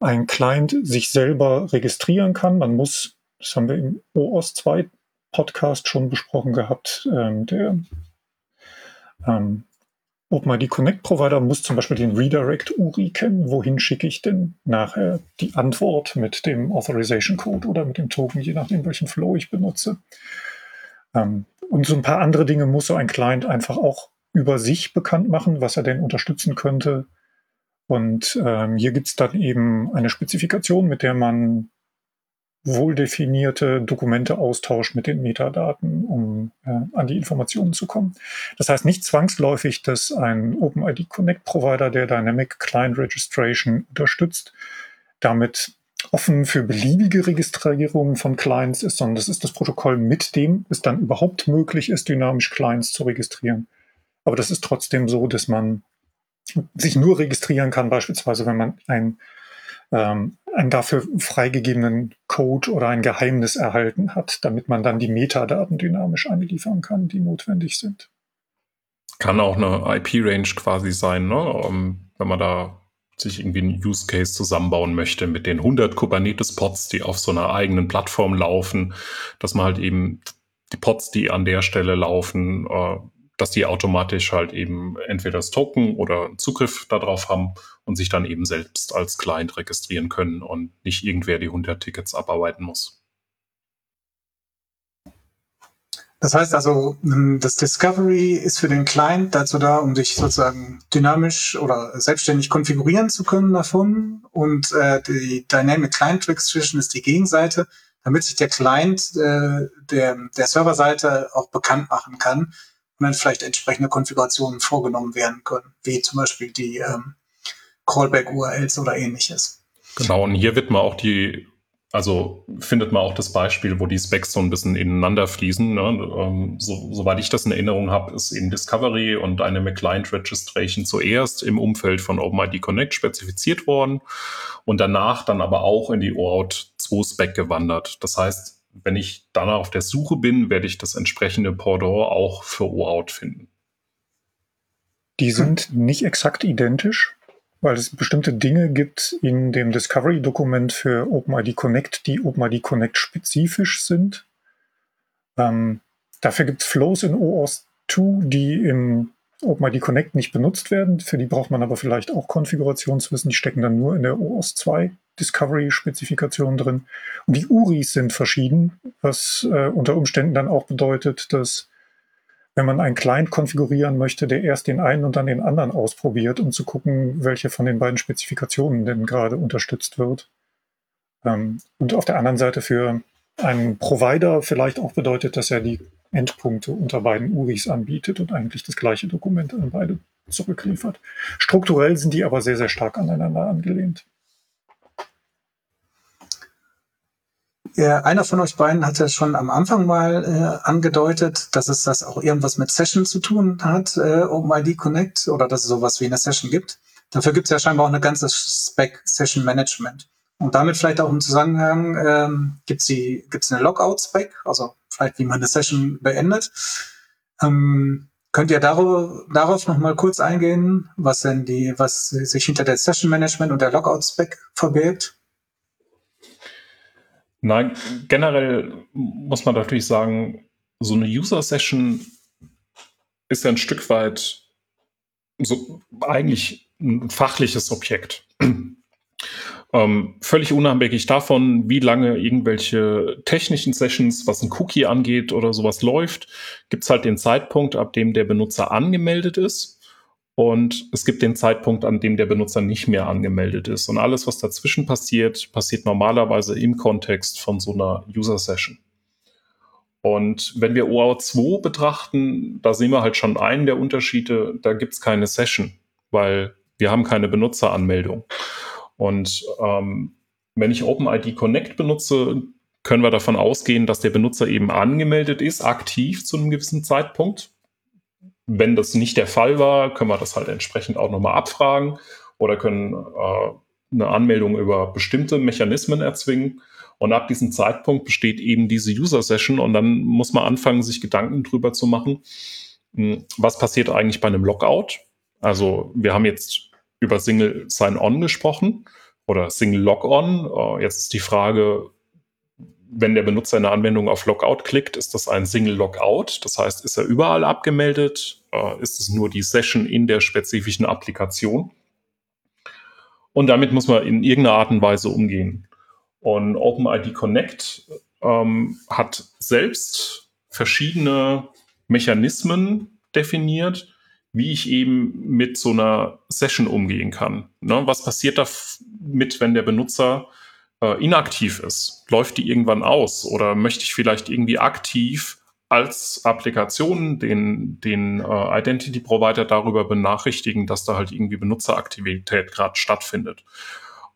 ein Client sich selber registrieren kann. Man muss, das haben wir im OOS 2 Podcast schon besprochen gehabt, ähm, der ähm, OpenID Connect Provider muss zum Beispiel den Redirect URI kennen. Wohin schicke ich denn nachher die Antwort mit dem Authorization Code oder mit dem Token, je nachdem, welchen Flow ich benutze. Ähm, und so ein paar andere Dinge muss so ein Client einfach auch über sich bekannt machen, was er denn unterstützen könnte. Und ähm, hier gibt es dann eben eine Spezifikation, mit der man wohl definierte Dokumente austauscht mit den Metadaten, um äh, an die Informationen zu kommen. Das heißt nicht zwangsläufig, dass ein OpenID Connect Provider, der Dynamic Client Registration unterstützt, damit offen für beliebige Registrierungen von Clients ist, sondern das ist das Protokoll, mit dem es dann überhaupt möglich ist, dynamisch Clients zu registrieren. Aber das ist trotzdem so, dass man sich nur registrieren kann, beispielsweise wenn man ein, ähm, einen dafür freigegebenen Code oder ein Geheimnis erhalten hat, damit man dann die Metadaten dynamisch anliefern kann, die notwendig sind. Kann auch eine IP-Range quasi sein, ne? Um, wenn man da sich irgendwie einen Use Case zusammenbauen möchte mit den 100 Kubernetes-Pods, die auf so einer eigenen Plattform laufen, dass man halt eben die Pods, die an der Stelle laufen, äh, dass die automatisch halt eben entweder das Token oder Zugriff darauf haben und sich dann eben selbst als Client registrieren können und nicht irgendwer die 100 Tickets abarbeiten muss. Das heißt also, das Discovery ist für den Client dazu da, um sich sozusagen dynamisch oder selbstständig konfigurieren zu können davon. Und äh, die Dynamic Client Registration ist die Gegenseite, damit sich der Client äh, der, der Serverseite auch bekannt machen kann, und dann vielleicht entsprechende Konfigurationen vorgenommen werden können, wie zum Beispiel die ähm, Callback-URLs oder ähnliches. Genau, und hier wird man auch die, also findet man auch das Beispiel, wo die Specs so ein bisschen ineinander fließen. Ne? Ähm, so, soweit ich das in Erinnerung habe, ist eben Discovery und eine Client Registration zuerst im Umfeld von OpenID Connect spezifiziert worden und danach dann aber auch in die OAuth 2 Spec gewandert. Das heißt, wenn ich danach auf der Suche bin, werde ich das entsprechende Pendant auch für OAuth finden. Die sind nicht exakt identisch, weil es bestimmte Dinge gibt in dem Discovery-Dokument für OpenID Connect, die OpenID Connect spezifisch sind. Ähm, dafür gibt es Flows in OAuth 2, die im OpenID Connect nicht benutzt werden. Für die braucht man aber vielleicht auch Konfigurationswissen. Die stecken dann nur in der OAuth 2 Discovery-Spezifikation drin. Und die URIs sind verschieden, was äh, unter Umständen dann auch bedeutet, dass wenn man einen Client konfigurieren möchte, der erst den einen und dann den anderen ausprobiert, um zu gucken, welche von den beiden Spezifikationen denn gerade unterstützt wird. Ähm, und auf der anderen Seite für einen Provider vielleicht auch bedeutet, dass er die Endpunkte unter beiden URIs anbietet und eigentlich das gleiche Dokument an beide zurückliefert. Strukturell sind die aber sehr, sehr stark aneinander angelehnt. Ja, einer von euch beiden hat ja schon am Anfang mal äh, angedeutet, dass es das auch irgendwas mit Session zu tun hat, äh, OpenID Connect, oder dass es sowas wie eine Session gibt. Dafür gibt es ja scheinbar auch eine ganze Spec Session Management. Und damit vielleicht auch im Zusammenhang ähm, gibt es gibt's eine Logout-Spec, also vielleicht wie man eine Session beendet. Ähm, könnt ihr darauf, darauf noch mal kurz eingehen, was denn die, was sich hinter der Session Management und der Logout-Spec verbirgt? Nein, generell muss man natürlich sagen, so eine User-Session ist ja ein Stück weit so eigentlich ein fachliches Objekt. ähm, völlig unabhängig davon, wie lange irgendwelche technischen Sessions, was ein Cookie angeht oder sowas läuft, gibt es halt den Zeitpunkt, ab dem der Benutzer angemeldet ist und es gibt den Zeitpunkt, an dem der Benutzer nicht mehr angemeldet ist. Und alles, was dazwischen passiert, passiert normalerweise im Kontext von so einer User-Session. Und wenn wir OAuth 2 betrachten, da sehen wir halt schon einen der Unterschiede, da gibt es keine Session, weil wir haben keine Benutzeranmeldung. Und ähm, wenn ich OpenID Connect benutze, können wir davon ausgehen, dass der Benutzer eben angemeldet ist, aktiv zu einem gewissen Zeitpunkt. Wenn das nicht der Fall war, können wir das halt entsprechend auch nochmal abfragen oder können äh, eine Anmeldung über bestimmte Mechanismen erzwingen. Und ab diesem Zeitpunkt besteht eben diese User-Session und dann muss man anfangen, sich Gedanken drüber zu machen, hm, was passiert eigentlich bei einem Logout. Also wir haben jetzt über Single Sign-On gesprochen oder Single Log-On. Äh, jetzt ist die Frage, wenn der Benutzer in der Anwendung auf Logout klickt, ist das ein Single Logout. Das heißt, ist er überall abgemeldet? Äh, ist es nur die Session in der spezifischen Applikation? Und damit muss man in irgendeiner Art und Weise umgehen. Und OpenID Connect ähm, hat selbst verschiedene Mechanismen definiert, wie ich eben mit so einer Session umgehen kann. Ne? Was passiert da mit, wenn der Benutzer äh, inaktiv ist? Läuft die irgendwann aus oder möchte ich vielleicht irgendwie aktiv als Applikation den, den äh, Identity Provider darüber benachrichtigen, dass da halt irgendwie Benutzeraktivität gerade stattfindet?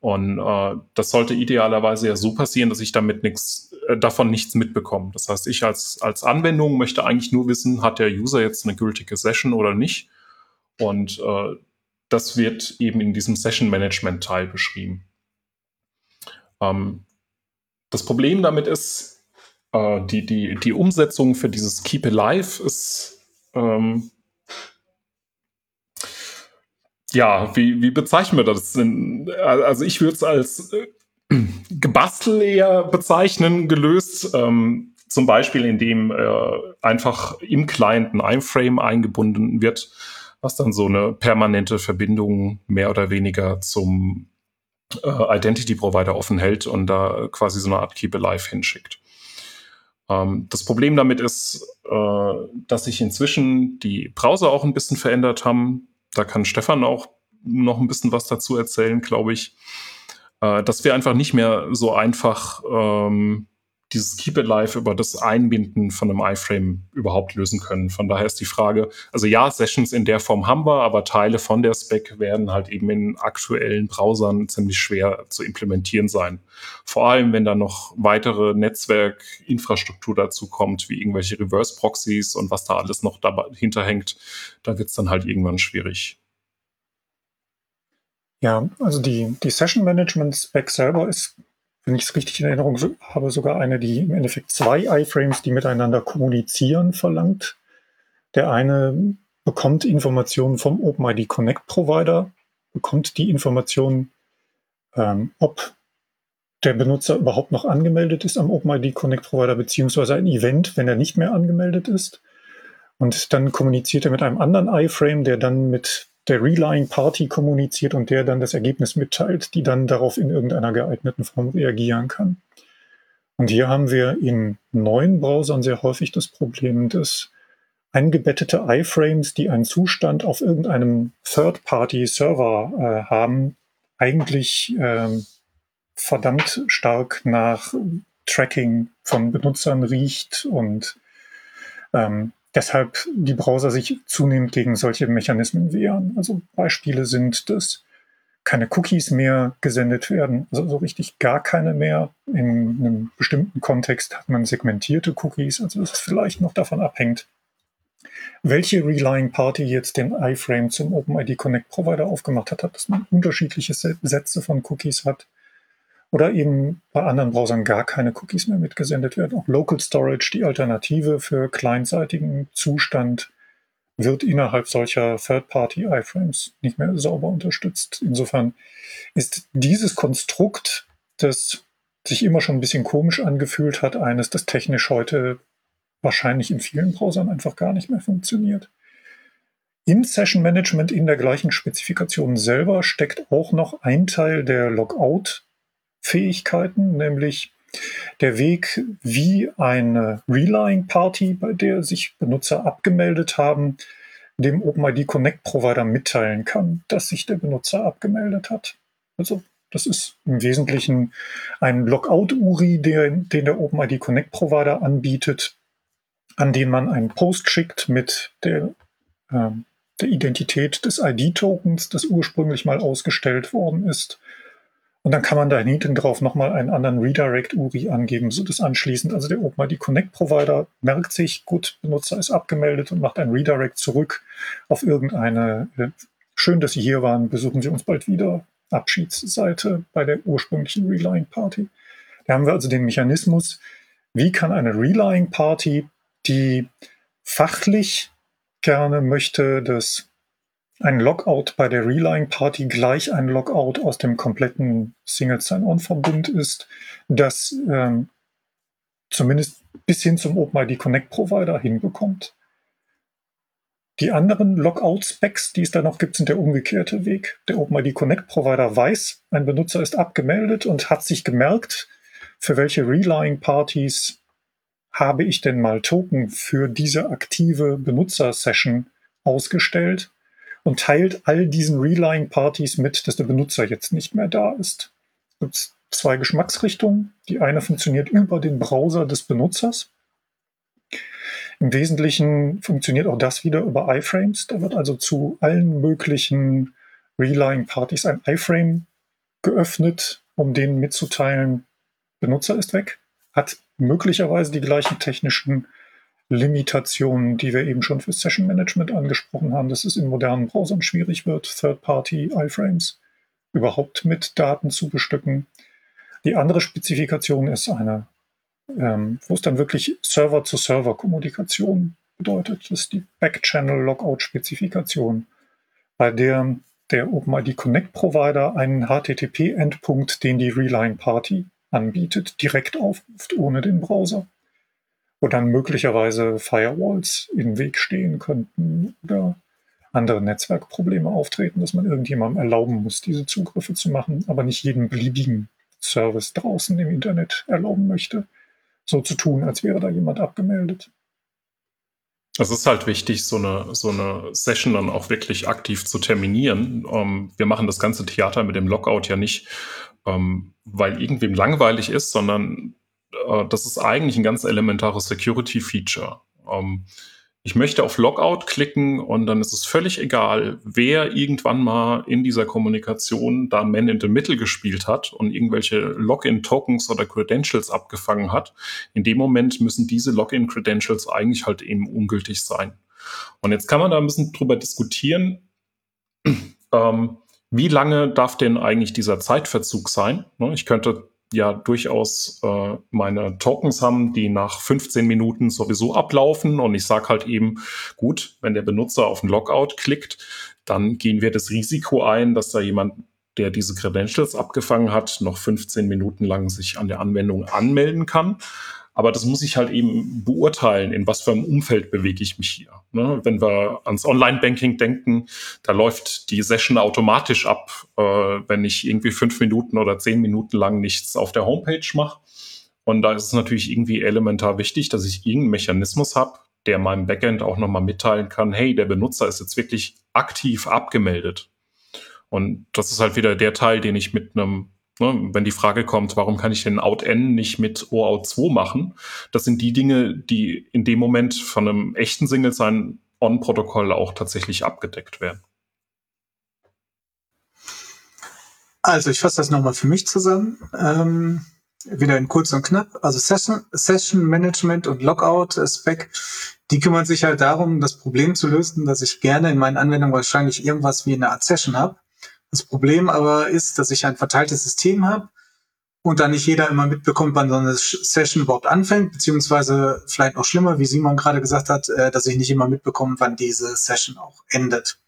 Und äh, das sollte idealerweise ja so passieren, dass ich damit nichts äh, davon nichts mitbekomme. Das heißt, ich als, als Anwendung möchte eigentlich nur wissen, hat der User jetzt eine gültige Session oder nicht. Und äh, das wird eben in diesem Session Management Teil beschrieben. Ähm, das Problem damit ist, äh, die, die, die Umsetzung für dieses Keep Alive ist, ähm, ja, wie, wie bezeichnen wir das denn? Also ich würde es als äh, Gebastel eher bezeichnen, gelöst. Ähm, zum Beispiel, indem äh, einfach im Client ein iFrame eingebunden wird, was dann so eine permanente Verbindung mehr oder weniger zum äh, Identity Provider offen hält und da quasi so eine Art Keep Alive hinschickt. Ähm, das Problem damit ist, äh, dass sich inzwischen die Browser auch ein bisschen verändert haben. Da kann Stefan auch noch ein bisschen was dazu erzählen, glaube ich. Äh, dass wir einfach nicht mehr so einfach ähm, dieses Keep It Live über das Einbinden von einem iFrame überhaupt lösen können. Von daher ist die Frage, also ja, Sessions in der Form haben wir, aber Teile von der Spec werden halt eben in aktuellen Browsern ziemlich schwer zu implementieren sein. Vor allem, wenn da noch weitere Netzwerkinfrastruktur dazu kommt, wie irgendwelche Reverse Proxies und was da alles noch dahinter hängt, da wird es dann halt irgendwann schwierig. Ja, also die, die Session Management Spec selber ist wenn ich es richtig in Erinnerung habe, sogar eine, die im Endeffekt zwei iFrames, die miteinander kommunizieren, verlangt. Der eine bekommt Informationen vom OpenID Connect Provider, bekommt die Information, ähm, ob der Benutzer überhaupt noch angemeldet ist am OpenID Connect Provider, beziehungsweise ein Event, wenn er nicht mehr angemeldet ist. Und dann kommuniziert er mit einem anderen iFrame, der dann mit der Relying Party kommuniziert und der dann das Ergebnis mitteilt, die dann darauf in irgendeiner geeigneten Form reagieren kann. Und hier haben wir in neuen Browsern sehr häufig das Problem, dass eingebettete iFrames, die einen Zustand auf irgendeinem Third-Party-Server äh, haben, eigentlich ähm, verdammt stark nach Tracking von Benutzern riecht und ähm, deshalb die Browser sich zunehmend gegen solche Mechanismen wehren. Also Beispiele sind, dass keine Cookies mehr gesendet werden, also so richtig gar keine mehr. In einem bestimmten Kontext hat man segmentierte Cookies, also dass es vielleicht noch davon abhängt, welche Relying Party jetzt den iFrame zum OpenID Connect Provider aufgemacht hat, dass man unterschiedliche Sätze von Cookies hat oder eben bei anderen Browsern gar keine Cookies mehr mitgesendet werden. Auch Local Storage, die Alternative für kleinseitigen Zustand, wird innerhalb solcher Third-Party-iFrames nicht mehr sauber unterstützt. Insofern ist dieses Konstrukt, das sich immer schon ein bisschen komisch angefühlt hat, eines, das technisch heute wahrscheinlich in vielen Browsern einfach gar nicht mehr funktioniert. Im Session Management in der gleichen Spezifikation selber steckt auch noch ein Teil der Logout Fähigkeiten, nämlich der Weg, wie eine Relying Party, bei der sich Benutzer abgemeldet haben, dem OpenID Connect Provider mitteilen kann, dass sich der Benutzer abgemeldet hat. Also das ist im Wesentlichen ein Logout-URI, den der OpenID Connect Provider anbietet, an den man einen Post schickt mit der, äh, der Identität des ID-Tokens, das ursprünglich mal ausgestellt worden ist. Und dann kann man da hinten drauf nochmal einen anderen Redirect-URI angeben, so dass anschließend, also der OpenID Connect Provider merkt sich, gut, Benutzer ist abgemeldet und macht ein Redirect zurück auf irgendeine, äh, schön, dass Sie hier waren, besuchen Sie uns bald wieder, Abschiedsseite bei der ursprünglichen Relying Party. Da haben wir also den Mechanismus, wie kann eine Relying Party, die fachlich gerne möchte, dass ein Logout bei der Relying Party gleich ein Logout aus dem kompletten Single Sign-On-Verbund ist, das ähm, zumindest bis hin zum OpenID Connect Provider hinbekommt. Die anderen Logout-Specs, die es da noch gibt, sind der umgekehrte Weg. Der OpenID Connect Provider weiß, ein Benutzer ist abgemeldet und hat sich gemerkt, für welche Relying Parties habe ich denn mal Token für diese aktive Benutzer-Session ausgestellt und teilt all diesen Relying Parties mit, dass der Benutzer jetzt nicht mehr da ist. Es gibt zwei Geschmacksrichtungen. Die eine funktioniert über den Browser des Benutzers. Im Wesentlichen funktioniert auch das wieder über iFrames. Da wird also zu allen möglichen Relying Parties ein iFrame geöffnet, um denen mitzuteilen, Benutzer ist weg, hat möglicherweise die gleichen technischen Limitationen, die wir eben schon für Session Management angesprochen haben, dass es in modernen Browsern schwierig wird, Third-Party iFrames überhaupt mit Daten zu bestücken. Die andere Spezifikation ist eine ähm, wo es dann wirklich Server-zu-Server-Kommunikation bedeutet. Das ist die Backchannel-Logout-Spezifikation, bei der der OpenID Connect Provider einen HTTP-Endpunkt, den die Reline Party anbietet, direkt aufruft, ohne den Browser. Wo dann möglicherweise Firewalls im Weg stehen könnten oder andere Netzwerkprobleme auftreten, dass man irgendjemandem erlauben muss, diese Zugriffe zu machen, aber nicht jeden beliebigen Service draußen im Internet erlauben möchte so zu tun, als wäre da jemand abgemeldet. Es ist halt wichtig, so eine, so eine Session dann auch wirklich aktiv zu terminieren. Ähm, wir machen das ganze Theater mit dem Lockout ja nicht, ähm, weil irgendwem langweilig ist, sondern uh, das ist eigentlich ein ganz elementares Security-Feature. Ähm, ich möchte auf Logout klicken und dann ist es völlig egal, wer irgendwann mal in dieser Kommunikation da Man in the Middle gespielt hat und irgendwelche Login-Tokens oder Credentials abgefangen hat. In dem Moment müssen diese Login-Credentials eigentlich halt eben ungültig sein. Und jetzt kann man da ein bisschen drüber diskutieren, ähm, wie lange darf denn eigentlich dieser Zeitverzug sein? Ne, ich könnte ja durchaus äh, meine Tokens haben, die nach 15 Minuten sowieso ablaufen. Und ich sage halt eben, gut, wenn der Benutzer auf ein Logout klickt, dann gehen wir das Risiko ein, dass da jemand, der diese Credentials abgefangen hat, noch 15 Minuten lang sich an der Anwendung anmelden kann. Aber das muss ich halt eben beurteilen, in was für einem Umfeld bewege ich mich hier. Ne? Wenn wir ans Online-Banking denken, da läuft die Session automatisch ab, äh, wenn ich irgendwie fünf Minuten oder zehn Minuten lang nichts auf der Homepage mache. Und da ist es natürlich irgendwie elementar wichtig, dass ich irgendeinen Mechanismus habe, der meinem Backend auch nochmal mitteilen kann, hey, der Benutzer ist jetzt wirklich aktiv abgemeldet. Und das ist halt wieder der Teil, den ich mit einem Ne, wenn die Frage kommt, warum kann ich den Out-N nicht mit OAuth2 machen? Das sind die Dinge, die in dem Moment von einem echten Single-Sign-On-Protokoll auch tatsächlich abgedeckt werden. Also ich fasse das nochmal für mich zusammen. Ähm, wieder in kurz und knapp. Also Session, Session Management und Logout Spec, die kümmern sich halt darum, das Problem zu lösen, dass ich gerne in meinen Anwendungen wahrscheinlich irgendwas wie eine Art Session habe das Problem aber ist, dass ich ein verteiltes System habe und dann nicht jeder immer mitbekommt, wann so eine Session überhaupt anfängt, beziehungsweise vielleicht noch schlimmer, wie Simon gerade gesagt hat, äh, dass ich nicht immer mitbekomme, wann diese Session auch endet.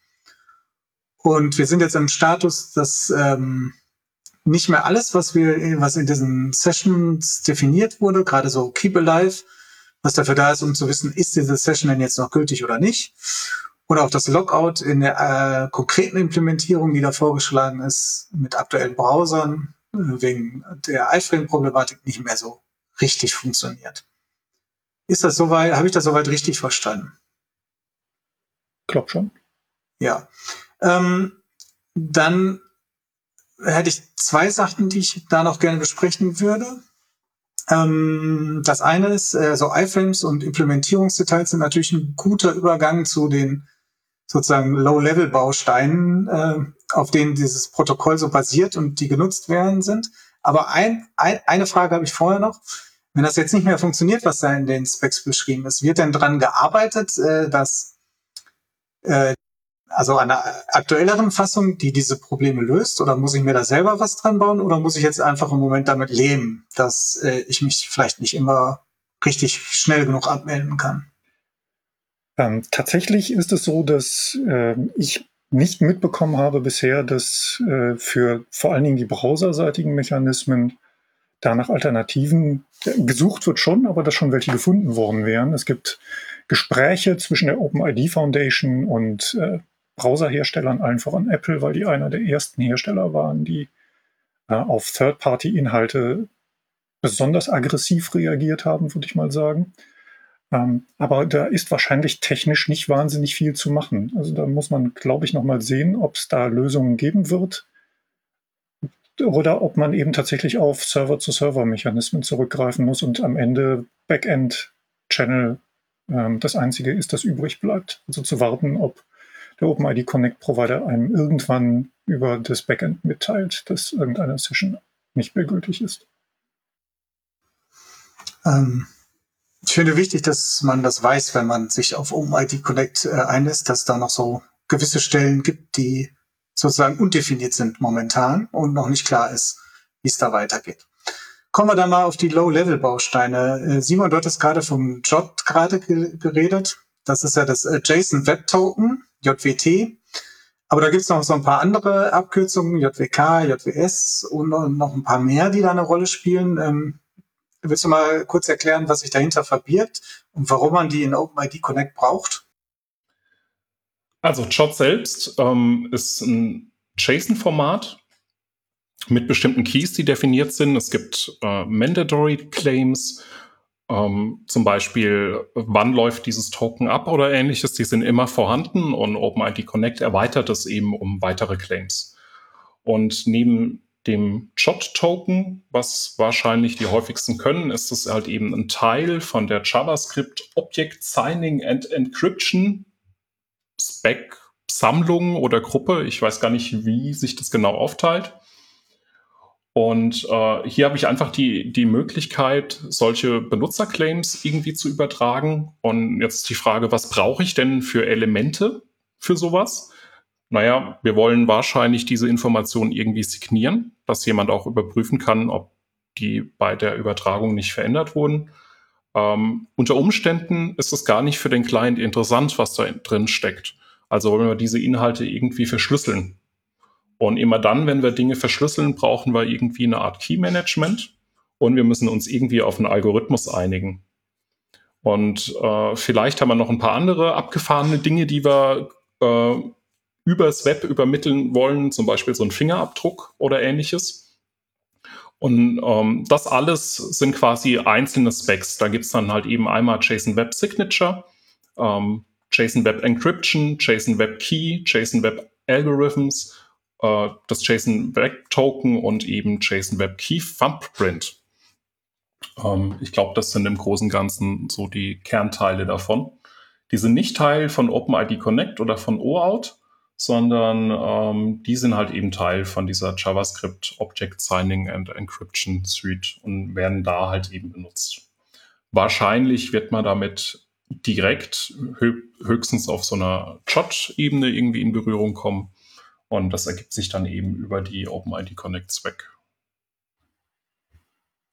Und wir sind jetzt im Status, dass ähm, nicht mehr alles, was wir, was in diesen Sessions definiert wurde, gerade so Keep Alive, was dafür da ist, um zu wissen, ist diese Session denn jetzt noch gültig oder nicht. Oder auch das Logout in der äh, konkreten Implementierung, die da vorgeschlagen ist, mit aktuellen Browsern, äh, wegen der iFrame-Problematik nicht mehr so richtig funktioniert. Ist das soweit, habe ich das soweit richtig verstanden? glaub schon. Ja. Ähm, dann hätte ich zwei Sachen, die ich da noch gerne besprechen würde. Ähm, das eine ist, äh, so iFrames und Implementierungsdetails sind natürlich ein guter Übergang zu den sozusagen Low-Level-Bausteinen, äh, auf denen dieses Protokoll so basiert und die genutzt werden sind. Aber ein, ein, eine Frage habe ich vorher noch. Wenn das jetzt nicht mehr funktioniert, was da in den Specs beschrieben ist, wird denn dran gearbeitet, äh, dass äh, also einer aktuelleren Fassung, die diese Probleme löst? Oder muss ich mir da selber was dran bauen? Oder muss ich jetzt einfach im Moment damit leben, dass äh, ich mich vielleicht nicht immer richtig schnell genug abmelden kann? Ähm, tatsächlich ist es so, dass äh, ich nicht mitbekommen habe bisher, dass äh, für vor allen Dingen die browserseitigen Mechanismen da nach Alternativen gesucht wird schon, aber dass schon welche gefunden worden wären. Es gibt Gespräche zwischen der OpenID Foundation und äh, Browserherstellern, allen voran Apple, weil die einer der ersten Hersteller waren, die äh, auf Third-Party-Inhalte besonders aggressiv reagiert haben, würde ich mal sagen. Ähm, aber da ist wahrscheinlich technisch nicht wahnsinnig viel zu machen. Also da muss man, glaube ich, noch mal sehen, ob es da Lösungen geben wird oder ob man eben tatsächlich auf Server-zu-Server-Mechanismen zurückgreifen muss und am Ende Backend-Channel ähm, das einzige ist, das übrig bleibt. Also zu warten, ob der OpenID Connect Provider einem irgendwann über das Backend mitteilt, dass irgendeine Session nicht mehr gültig ist. Ähm, ich finde wichtig, dass man das weiß, wenn man sich auf OpenID Connect äh, einlässt, dass da noch so gewisse Stellen gibt, die sozusagen undefiniert sind momentan und noch nicht klar ist, wie es da weitergeht. Kommen wir dann mal auf die Low-Level-Bausteine. Äh, Simon, du hattest gerade vom JOT gerade geredet. Das ist ja das äh, JSON Web Token, JWT. Aber da gibt es noch so ein paar andere Abkürzungen, JWK, JWS und noch ein paar mehr, die da eine Rolle spielen. Ähm, willst du mal kurz erklären, was sich dahinter verbirgt und warum man die in OpenID Connect braucht? Also JOT selbst ähm, ist ein JSON-Format mit bestimmten Keys, die definiert sind. Es gibt äh, Mandatory Claims, ähm, zum Beispiel, wann läuft dieses Token ab oder ähnliches. Die sind immer vorhanden und OpenID Connect erweitert es eben um weitere Claims. Und neben dem JOT-Token, was wahrscheinlich die häufigsten können, ist es halt eben ein Teil von der JavaScript Object Signing and Encryption Spec Sammlung oder Gruppe. Ich weiß gar nicht, wie sich das genau aufteilt. Und äh, hier habe ich einfach die, die Möglichkeit, solche Benutzerclaims irgendwie zu übertragen. Und jetzt die Frage, was brauche ich denn für Elemente für sowas? Naja, wir wollen wahrscheinlich diese Informationen irgendwie signieren, dass jemand auch überprüfen kann, ob die bei der Übertragung nicht verändert wurden. Ähm, unter Umständen ist es gar nicht für den Client interessant, was da drin steckt. Also wollen wir diese Inhalte irgendwie verschlüsseln. Und immer dann, wenn wir Dinge verschlüsseln, brauchen wir irgendwie eine Art Key-Management und wir müssen uns irgendwie auf einen Algorithmus einigen. Und äh, vielleicht haben wir noch ein paar andere abgefahrene Dinge, die wir äh, übers Web übermitteln wollen, zum Beispiel so ein Fingerabdruck oder ähnliches. Und ähm, das alles sind quasi einzelne Specs. Da gibt es dann halt eben einmal JSON Web Signature, ähm, JSON Web Encryption, JSON Web Key, JSON Web Algorithms äh, das JSON Web Token und eben JSON Web Key Thumbprint. Ähm, ich glaube, das sind im Großen und Ganzen so die Kernteile davon. Die sind nicht Teil von OpenID Connect oder von OAuth, sondern ähm, die sind halt eben Teil von dieser JavaScript Object Signing and Encryption Suite und werden da halt eben benutzt. Wahrscheinlich wird man damit direkt höchstens auf so einer JOT-Ebene irgendwie in Berührung kommen. Und das ergibt sich dann eben über die OpenID Connect Zweck.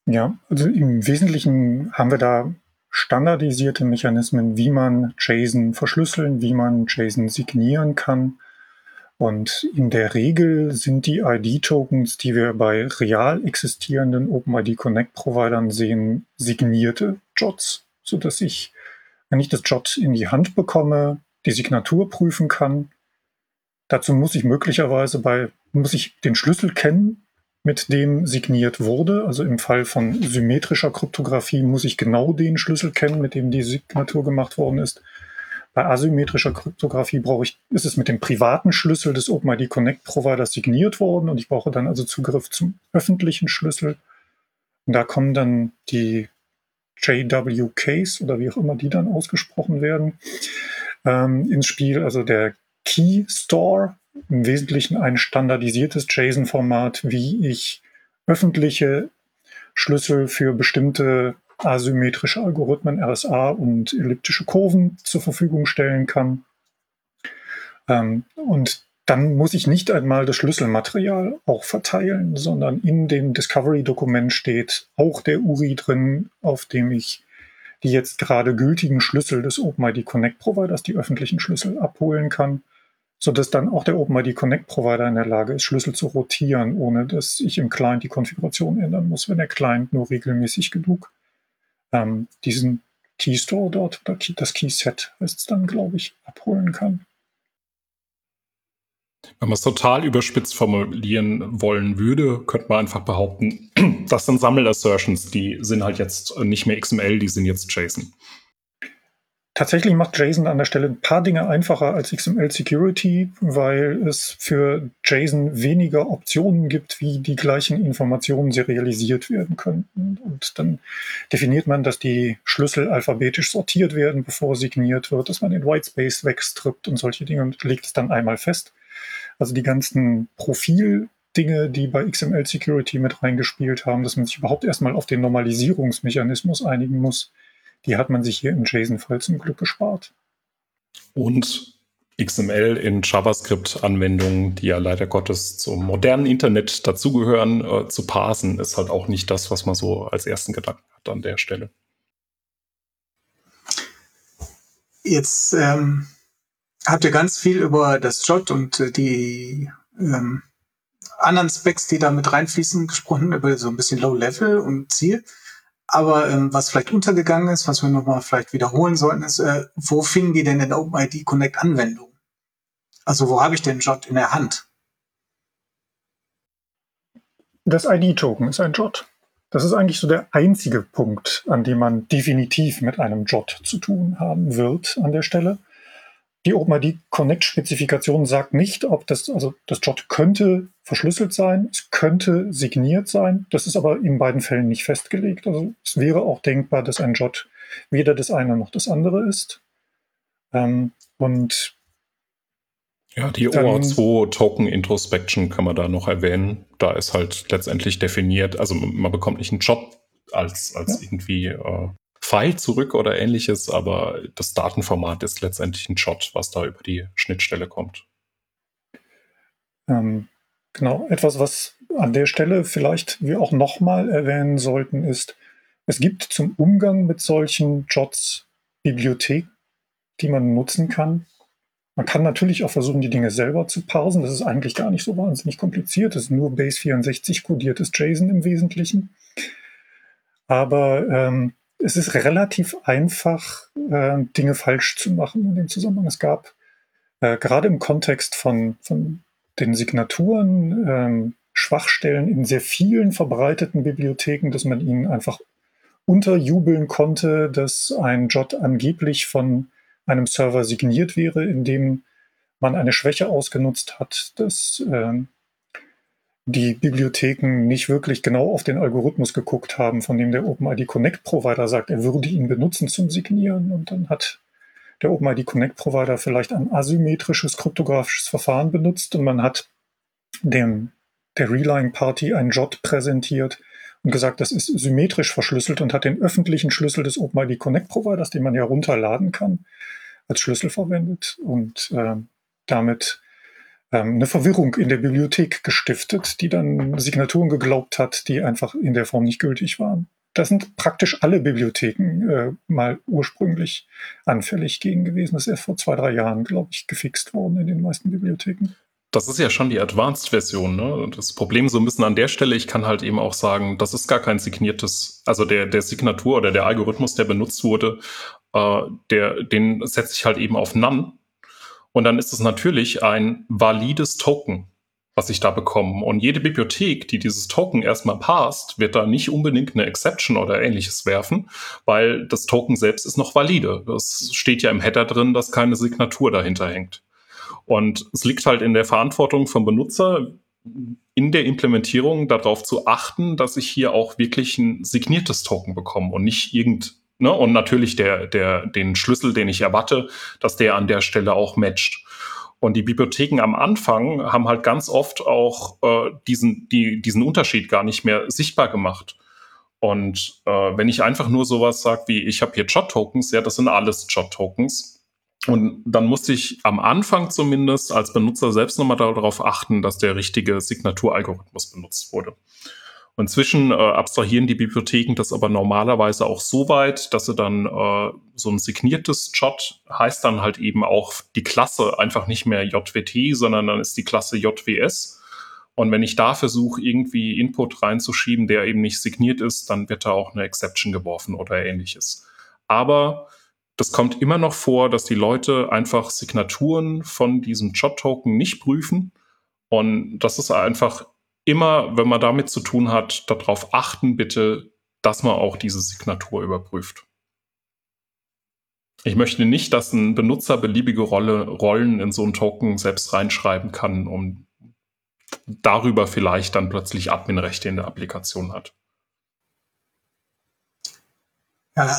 Ja, also im Wesentlichen haben wir da standardisierte Mechanismen, wie man JSON verschlüsseln, wie man JSON signieren kann. Und in der Regel sind die ID-Tokens, die wir bei real existierenden OpenID Connect Providern sehen, signierte JOTs, sodass ich, wenn ich das JOT in die Hand bekomme, die Signatur prüfen kann Dazu muss ich möglicherweise bei, muss ich den Schlüssel kennen, mit dem signiert wurde. Also im Fall von symmetrischer Kryptographie muss ich genau den Schlüssel kennen, mit dem die Signatur gemacht worden ist. Bei asymmetrischer Kryptographie brauche ich, ist es mit dem privaten Schlüssel des OpenID Connect Providers signiert worden und ich brauche dann also Zugriff zum öffentlichen Schlüssel. Und da kommen dann die JWKs oder wie auch immer die dann ausgesprochen werden ähm, ins Spiel. Also der Key Store, im Wesentlichen ein standardisiertes JSON-Format, wie ich öffentliche Schlüssel für bestimmte asymmetrische Algorithmen, RSA und elliptische Kurven zur Verfügung stellen kann. Ähm, und dann muss ich nicht einmal das Schlüsselmaterial auch verteilen, sondern in dem Discovery-Dokument steht auch der URI drin, auf dem ich die jetzt gerade gültigen Schlüssel des OpenID Connect Providers, die öffentlichen Schlüssel, abholen kann, sodass dann auch der OpenID Connect Provider in der Lage ist, Schlüssel zu rotieren, ohne dass ich im Client die Konfiguration ändern muss, wenn der Client nur regelmäßig genug ähm, diesen Keystore dort das Keyset es dann, glaube ich, abholen kann. Wenn man es total überspitzt formulieren wollen würde, könnte man einfach behaupten, das sind Sammel-Assertions, die sind halt jetzt nicht mehr XML, die sind jetzt JSON. Tatsächlich macht JSON an der Stelle ein paar Dinge einfacher als XML Security, weil es für JSON weniger Optionen gibt, wie die gleichen Informationen serialisiert werden könnten. Und dann definiert man, dass die Schlüssel alphabetisch sortiert werden, bevor signiert wird, dass man den Whitespace wegstrippt und solche Dinge und legt es dann einmal fest. Also die ganzen Profildinge, die bei XML Security mit reingespielt haben, dass man sich überhaupt erstmal auf den Normalisierungsmechanismus einigen muss, die hat man sich hier im JSON-Fall zum Glück gespart. Und XML in JavaScript-Anwendungen, die ja leider Gottes zum modernen Internet dazugehören, äh, zu parsen, ist halt auch nicht das, was man so als ersten Gedanken hat an der Stelle. Jetzt ähm, habt ihr ganz viel über das JOT und äh, die ähm, anderen Specs, die da mit reinfließen, gesprochen, über so ein bisschen Low-Level und Ziel. Aber ähm, was vielleicht untergegangen ist, was wir nochmal vielleicht wiederholen sollten, ist, äh, wo finden die denn in OpenID Connect Anwendung? Also wo habe ich den JOT in der Hand? Das ID-Token ist ein JOT. Das ist eigentlich so der einzige Punkt, an dem man definitiv mit einem JOT zu tun haben wird an der Stelle. Die OpenID Connect Spezifikation sagt nicht, ob das, also das JOT könnte verschlüsselt sein, es könnte signiert sein. Das ist aber in beiden Fällen nicht festgelegt. Also es wäre auch denkbar, dass ein JOT weder das eine noch das andere ist. Ähm, und ja, die OAuth2 Token Introspection kann man da noch erwähnen. Da ist halt letztendlich definiert, also man bekommt nicht einen Job als, als ja. irgendwie äh, File zurück oder ähnliches, aber das Datenformat ist letztendlich ein Shot, was da über die Schnittstelle kommt. Ähm, genau, etwas, was an der Stelle vielleicht wir auch nochmal erwähnen sollten, ist, es gibt zum Umgang mit solchen Jots Bibliotheken, die man nutzen kann. Man kann natürlich auch versuchen, die Dinge selber zu parsen. Das ist eigentlich gar nicht so wahnsinnig kompliziert. Das ist nur Base 64 kodiertes JSON im Wesentlichen. Aber ähm, es ist relativ einfach, äh, Dinge falsch zu machen in dem Zusammenhang. Es gab äh, gerade im Kontext von, von den Signaturen äh, Schwachstellen in sehr vielen verbreiteten Bibliotheken, dass man ihnen einfach unterjubeln konnte, dass ein JOT angeblich von einem Server signiert wäre, indem man eine Schwäche ausgenutzt hat, dass äh, die Bibliotheken nicht wirklich genau auf den Algorithmus geguckt haben, von dem der OpenID Connect Provider sagt, er würde ihn benutzen zum Signieren. Und dann hat der OpenID Connect Provider vielleicht ein asymmetrisches kryptografisches Verfahren benutzt und man hat dem, der Relying Party ein JOT präsentiert und gesagt, das ist symmetrisch verschlüsselt und hat den öffentlichen Schlüssel des OpenID Connect Providers, den man ja runterladen kann, als Schlüssel verwendet und äh, damit eine Verwirrung in der Bibliothek gestiftet, die dann Signaturen geglaubt hat, die einfach in der Form nicht gültig waren. Da sind praktisch alle Bibliotheken äh, mal ursprünglich anfällig gegen gewesen. Das ist erst vor zwei, drei Jahren, glaube ich, gefixt worden in den meisten Bibliotheken. Das ist ja schon die Advanced-Version. Ne? Das Problem so ein bisschen an der Stelle, ich kann halt eben auch sagen, das ist gar kein signiertes, also der, der Signatur oder der Algorithmus, der benutzt wurde, äh, der, den setze ich halt eben auf None und dann ist es natürlich ein valides Token. was ich da bekomme. Und jede Bibliothek, die dieses Token erstmal passt, wird da nicht unbedingt eine Exception oder ähnliches werfen, weil das Token selbst ist noch valide. Das steht ja im Header drin, dass keine Signatur dahinter hängt. Und es liegt halt in der Verantwortung vom Benutzer, in der Implementierung darauf zu achten, dass ich hier auch wirklich ein signiertes Token bekomme und nicht irgend, ne, und natürlich der, der, den Schlüssel, den ich erwarte, dass der an der Stelle auch matcht. Und die Bibliotheken am Anfang haben halt ganz oft auch äh, diesen, die, diesen Unterschied gar nicht mehr sichtbar gemacht. Und äh, wenn ich einfach nur sowas sage wie, ich habe hier Jot-Tokens, ja, das sind alles Jot-Tokens. Und dann musste ich am Anfang zumindest als Benutzer selbst nochmal darauf achten, dass der richtige Signaturalgorithmus benutzt wurde. Inzwischen äh, abstrahieren die Bibliotheken das aber normalerweise auch so weit, dass sie dann äh, so ein signiertes JOT heißt dann halt eben auch die Klasse einfach nicht mehr JWT, sondern dann ist die Klasse JWS. Und wenn ich da versuche, irgendwie Input reinzuschieben, der eben nicht signiert ist, dann wird da auch eine Exception geworfen oder ähnliches. Aber das kommt immer noch vor, dass die Leute einfach Signaturen von diesem JOT-Token nicht prüfen. Und das ist einfach immer, wenn man damit zu tun hat, darauf achten bitte, dass man auch diese Signatur überprüft. Ich möchte nicht, dass ein Benutzer beliebige Rolle, Rollen in so einen Token selbst reinschreiben kann, um darüber vielleicht dann plötzlich Adminrechte in der Applikation hat. Ja,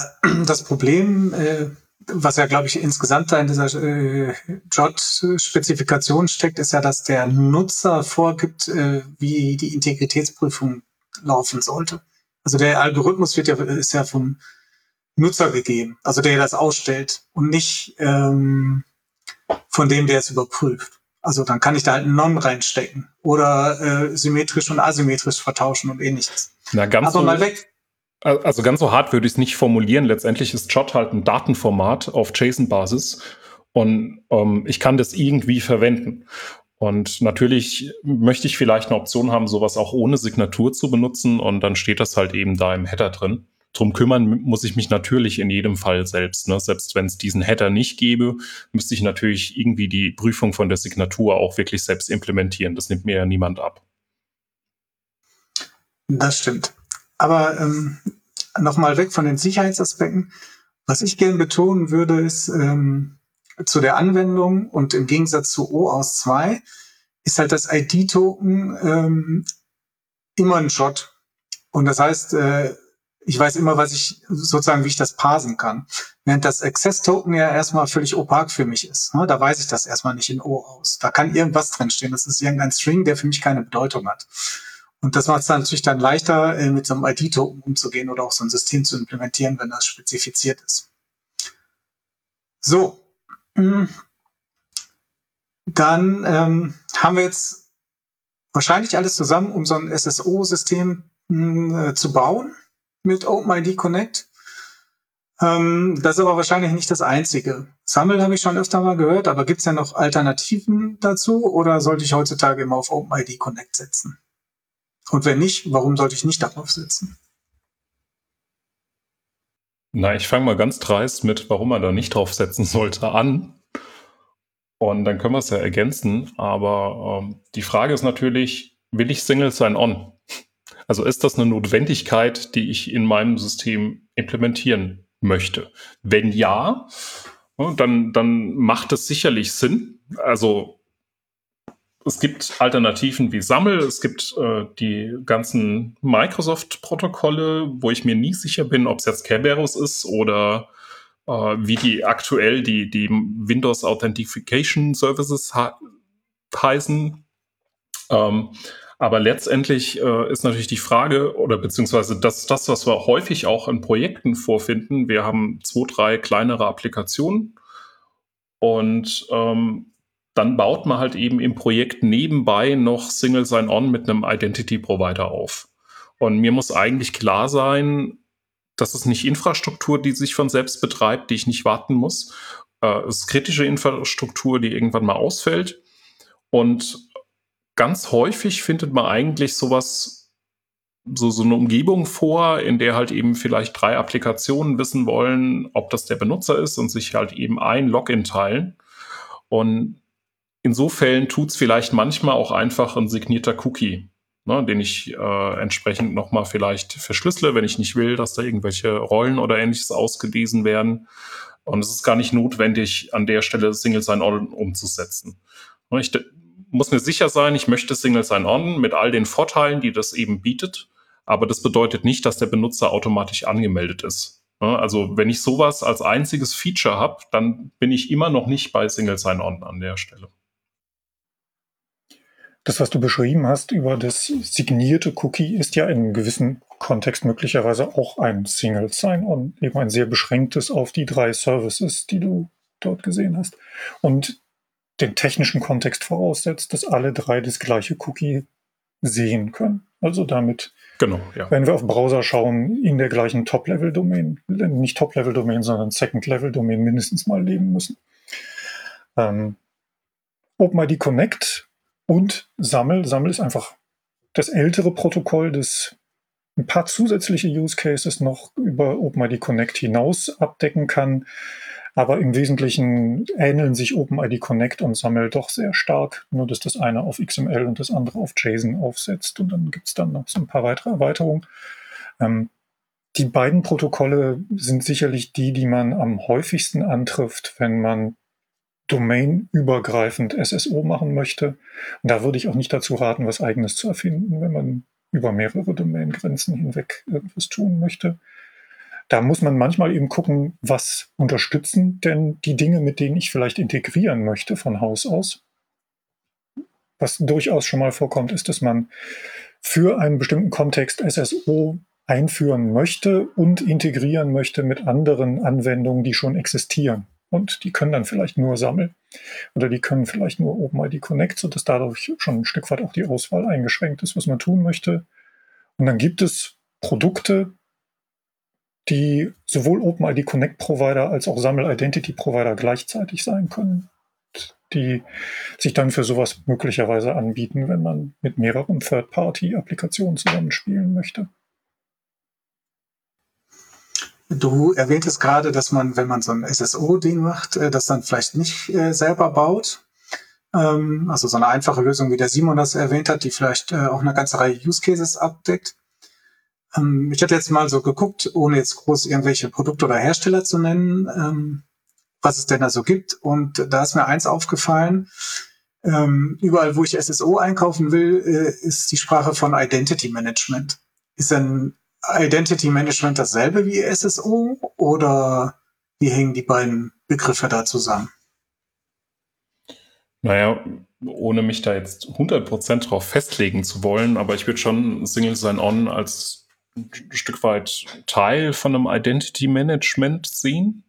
das Problem äh, was ja, glaube ich, insgesamt da in dieser äh, JOT-Spezifikation steckt, ist ja, dass der Nutzer vorgibt, äh, wie die Integritätsprüfung laufen sollte. Also der Algorithmus wird ja, ist ja vom Nutzer gegeben, also der das ausstellt und nicht ähm, von dem, der es überprüft. Also dann kann ich da halt einen Non reinstecken oder äh, symmetrisch und asymmetrisch vertauschen und ähnliches. Na, ganz Aber mal weg also ganz so hart würde ich es nicht formulieren. Letztendlich ist JOT halt ein Datenformat auf JSON-Basis und ähm, ich kann das irgendwie verwenden. Und natürlich möchte ich vielleicht eine Option haben, sowas auch ohne Signatur zu benutzen und dann steht das halt eben da im Header drin. Drum kümmern muss ich mich natürlich in jedem Fall selbst. Ne? Selbst wenn es diesen Header nicht gäbe, müsste ich natürlich irgendwie die Prüfung von der Signatur auch wirklich selbst implementieren. Das nimmt mir ja niemand ab. Das stimmt. Aber ähm, nochmal weg von den Sicherheitsaspekten. Was ich gern betonen würde, ist ähm, zu der Anwendung und im Gegensatz zu O aus 2 ist halt das ID-Token ähm, immer ein Shot. Und das heißt, äh, ich weiß immer, was ich sozusagen, wie ich das parsen kann. Während das Access-Token ja erstmal völlig opak für mich ist. Ne? Da weiß ich das erstmal nicht in O aus. Da kann irgendwas drinstehen. Das ist irgendein String, der für mich keine Bedeutung hat. Und das macht es dann natürlich dann leichter, äh, mit so einem ID-Token umzugehen oder auch so ein System zu implementieren, wenn das spezifiziert ist. So. Hm. Dann ähm, haben wir jetzt wahrscheinlich alles zusammen, um so ein SSO-System hm, äh, zu bauen mit OpenID Connect. Ähm, das ist aber wahrscheinlich nicht das Einzige. Sammel habe ich schon öfter mal gehört, aber gibt es ja noch Alternativen dazu oder sollte ich heutzutage immer auf OpenID Connect setzen? Und wenn nicht, warum sollte ich nicht darauf setzen? Na, ich fange mal ganz dreist mit, warum man da nicht drauf setzen sollte, an. Und dann können wir es ja ergänzen. Aber ähm, die Frage ist natürlich, will ich Single Sign-On? Also ist das eine Notwendigkeit, die ich in meinem System implementieren möchte? Wenn ja, dann, dann macht es sicherlich Sinn. Also es gibt Alternativen wie Sammel, es gibt äh, die ganzen Microsoft-Protokolle, wo ich mir nie sicher bin, ob es jetzt Kerberos ist oder äh, wie die aktuell die, die Windows Authentication Services heißen. Ähm, aber letztendlich äh, ist natürlich die Frage, oder beziehungsweise das, das, was wir häufig auch in Projekten vorfinden. Wir haben zwei, drei kleinere Applikationen und ähm, dann baut man halt eben im Projekt nebenbei noch Single Sign-On mit einem Identity Provider auf. Und mir muss eigentlich klar sein, das ist nicht Infrastruktur, die sich von selbst betreibt, die ich nicht warten muss. Äh, es ist kritische Infrastruktur, die irgendwann mal ausfällt. Und ganz häufig findet man eigentlich sowas, so, so eine Umgebung vor, in der halt eben vielleicht drei Applikationen wissen wollen, ob das der Benutzer ist und sich halt eben ein Login teilen. Und in so Fällen tut es vielleicht manchmal auch einfach ein signierter Cookie, ne, den ich äh, entsprechend nochmal vielleicht verschlüssele, wenn ich nicht will, dass da irgendwelche Rollen oder ähnliches ausgelesen werden. Und es ist gar nicht notwendig, an der Stelle Single Sign-On umzusetzen. Ne, ich muss mir sicher sein, ich möchte Single Sign-On mit all den Vorteilen, die das eben bietet. Aber das bedeutet nicht, dass der Benutzer automatisch angemeldet ist. Ne, also wenn ich sowas als einziges Feature habe, dann bin ich immer noch nicht bei Single Sign-On an der Stelle. Das, was du beschrieben hast über das signierte Cookie, ist ja in einem gewissen Kontext möglicherweise auch ein Single Sign-On, eben ein sehr beschränktes auf die drei Services, die du dort gesehen hast. Und den technischen Kontext voraussetzt, dass alle drei das gleiche Cookie sehen können. Also damit, genau, ja. wenn wir auf Browser schauen, in der gleichen Top-Level-Domain, nicht Top-Level-Domain, sondern Second-Level-Domain mindestens mal leben müssen. Ähm, OpenID Connect und Sammel. Sammel ist einfach das ältere Protokoll, das ein paar zusätzliche Use Cases noch über OpenID Connect hinaus abdecken kann. Aber im Wesentlichen ähneln sich OpenID Connect und Sammel doch sehr stark, nur dass das eine auf XML und das andere auf JSON aufsetzt. Und dann gibt es dann noch so ein paar weitere Erweiterungen. Ähm, die beiden Protokolle sind sicherlich die, die man am häufigsten antrifft, wenn man domainübergreifend SSO machen möchte. Und da würde ich auch nicht dazu raten, was eigenes zu erfinden, wenn man über mehrere Domaingrenzen hinweg irgendwas tun möchte. Da muss man manchmal eben gucken, was unterstützen denn die Dinge, mit denen ich vielleicht integrieren möchte von Haus aus. Was durchaus schon mal vorkommt, ist, dass man für einen bestimmten Kontext SSO einführen möchte und integrieren möchte mit anderen Anwendungen, die schon existieren. Und die können dann vielleicht nur sammeln. Oder die können vielleicht nur OpenID Connect, sodass dadurch schon ein Stück weit auch die Auswahl eingeschränkt ist, was man tun möchte. Und dann gibt es Produkte, die sowohl OpenID Connect Provider als auch Sammel Identity Provider gleichzeitig sein können, die sich dann für sowas möglicherweise anbieten, wenn man mit mehreren Third-Party-Applikationen zusammenspielen möchte. Du erwähntest gerade, dass man, wenn man so ein SSO-Ding macht, äh, das dann vielleicht nicht äh, selber baut. Ähm, also so eine einfache Lösung, wie der Simon das erwähnt hat, die vielleicht äh, auch eine ganze Reihe Use Cases abdeckt. Ähm, ich hatte jetzt mal so geguckt, ohne jetzt groß irgendwelche Produkte oder Hersteller zu nennen, ähm, was es denn da so gibt. Und da ist mir eins aufgefallen. Überall, wo ich SSO einkaufen will, ist die Sprache von Identity Management. Ist denn Identity Management dasselbe wie SSO oder wie hängen die beiden Begriffe da zusammen? Naja, ohne mich da jetzt 100% drauf festlegen zu wollen, aber ich würde schon Single Sign-On als ein Stück weit Teil von einem Identity Management sehen.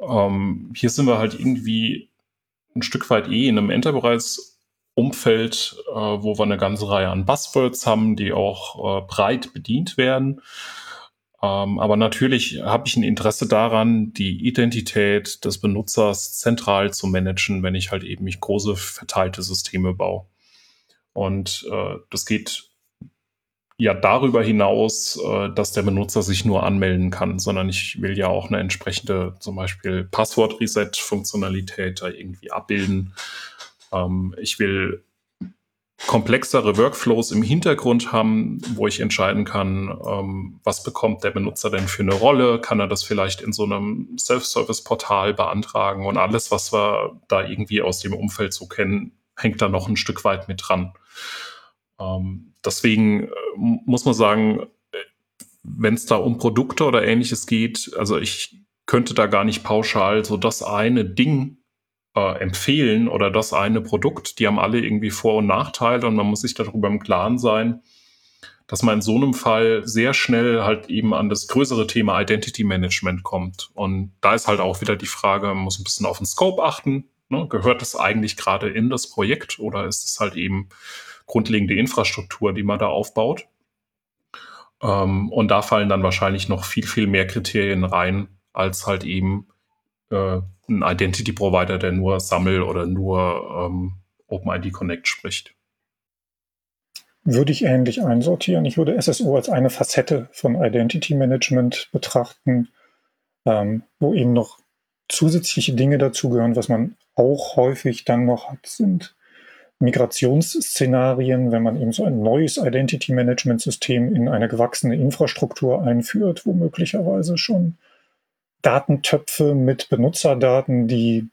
Ähm, hier sind wir halt irgendwie ein Stück weit eh in einem Enterprise Umfeld, äh, wo wir eine ganze Reihe an Buzzwords haben, die auch äh, breit bedient werden. Ähm, aber natürlich habe ich ein Interesse daran, die Identität des Benutzers zentral zu managen, wenn ich halt eben mich große verteilte Systeme baue. Und äh, das geht ja darüber hinaus, äh, dass der Benutzer sich nur anmelden kann, sondern ich will ja auch eine entsprechende zum Beispiel Passwort-Reset-Funktionalität da irgendwie abbilden. Ähm, ich will komplexere Workflows im Hintergrund haben, wo ich entscheiden kann, ähm, was bekommt der Benutzer denn für eine Rolle? Kann er das vielleicht in so einem Self-Service-Portal beantragen? Und alles, was wir da irgendwie aus dem Umfeld so kennen, hängt da noch ein Stück weit mit dran. Ähm, deswegen äh, muss man sagen, wenn es da um Produkte oder ähnliches geht, also ich könnte da gar nicht pauschal so das eine Ding äh, empfehlen oder das eine Produkt. Die haben alle irgendwie Vor- und Nachteile und man muss sich darüber im Klaren sein, dass man in so einem Fall sehr schnell halt eben an das größere Thema Identity Management kommt. Und da ist halt auch wieder die Frage, man muss ein bisschen auf den Scope achten. Ne? Gehört das eigentlich gerade in das Projekt oder ist es halt eben grundlegende Infrastruktur, die man da aufbaut? Ähm, und da fallen dann wahrscheinlich noch viel, viel mehr Kriterien rein, als halt eben äh, ein Identity Provider, der nur Sammel oder nur ähm, OpenID Connect spricht. Würde ich ähnlich einsortieren. Ich würde SSO als eine Facette von Identity Management betrachten, ähm, wo eben noch zusätzliche Dinge dazugehören. Was man auch häufig dann noch hat, sind Migrationsszenarien, wenn man eben so ein neues Identity Management System in eine gewachsene Infrastruktur einführt, wo möglicherweise schon Datentöpfe mit Benutzerdaten, die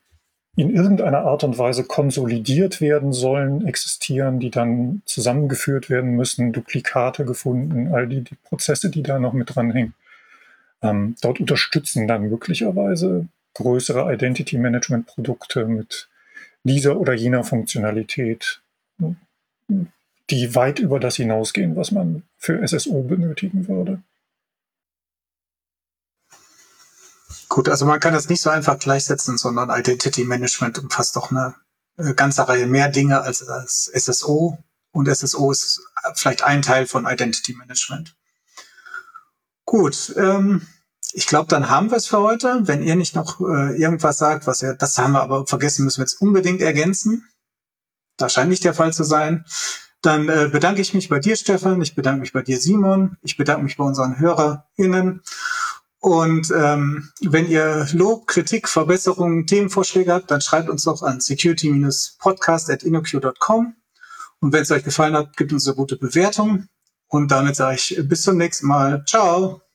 in irgendeiner Art und Weise konsolidiert werden sollen, existieren, die dann zusammengeführt werden müssen, Duplikate gefunden, all die, die Prozesse, die da noch mit dranhängen. Ähm, dort unterstützen dann möglicherweise größere Identity Management Produkte mit dieser oder jener Funktionalität, die weit über das hinausgehen, was man für SSO benötigen würde. Gut, also man kann das nicht so einfach gleichsetzen, sondern Identity Management umfasst doch eine äh, ganze Reihe mehr Dinge als, als SSO. Und SSO ist vielleicht ein Teil von Identity Management. Gut, ähm, ich glaube, dann haben wir es für heute. Wenn ihr nicht noch äh, irgendwas sagt, was ihr, das haben wir aber vergessen, müssen wir jetzt unbedingt ergänzen. Das scheint nicht der Fall zu sein. Dann äh, bedanke ich mich bei dir, Stefan. Ich bedanke mich bei dir, Simon. Ich bedanke mich bei unseren HörerInnen. Und ähm, wenn ihr Lob, Kritik, Verbesserungen, Themenvorschläge habt, dann schreibt uns doch an security-podcast.innoq.com. Und wenn es euch gefallen hat, gibt uns eine gute Bewertung. Und damit sage ich bis zum nächsten Mal. Ciao.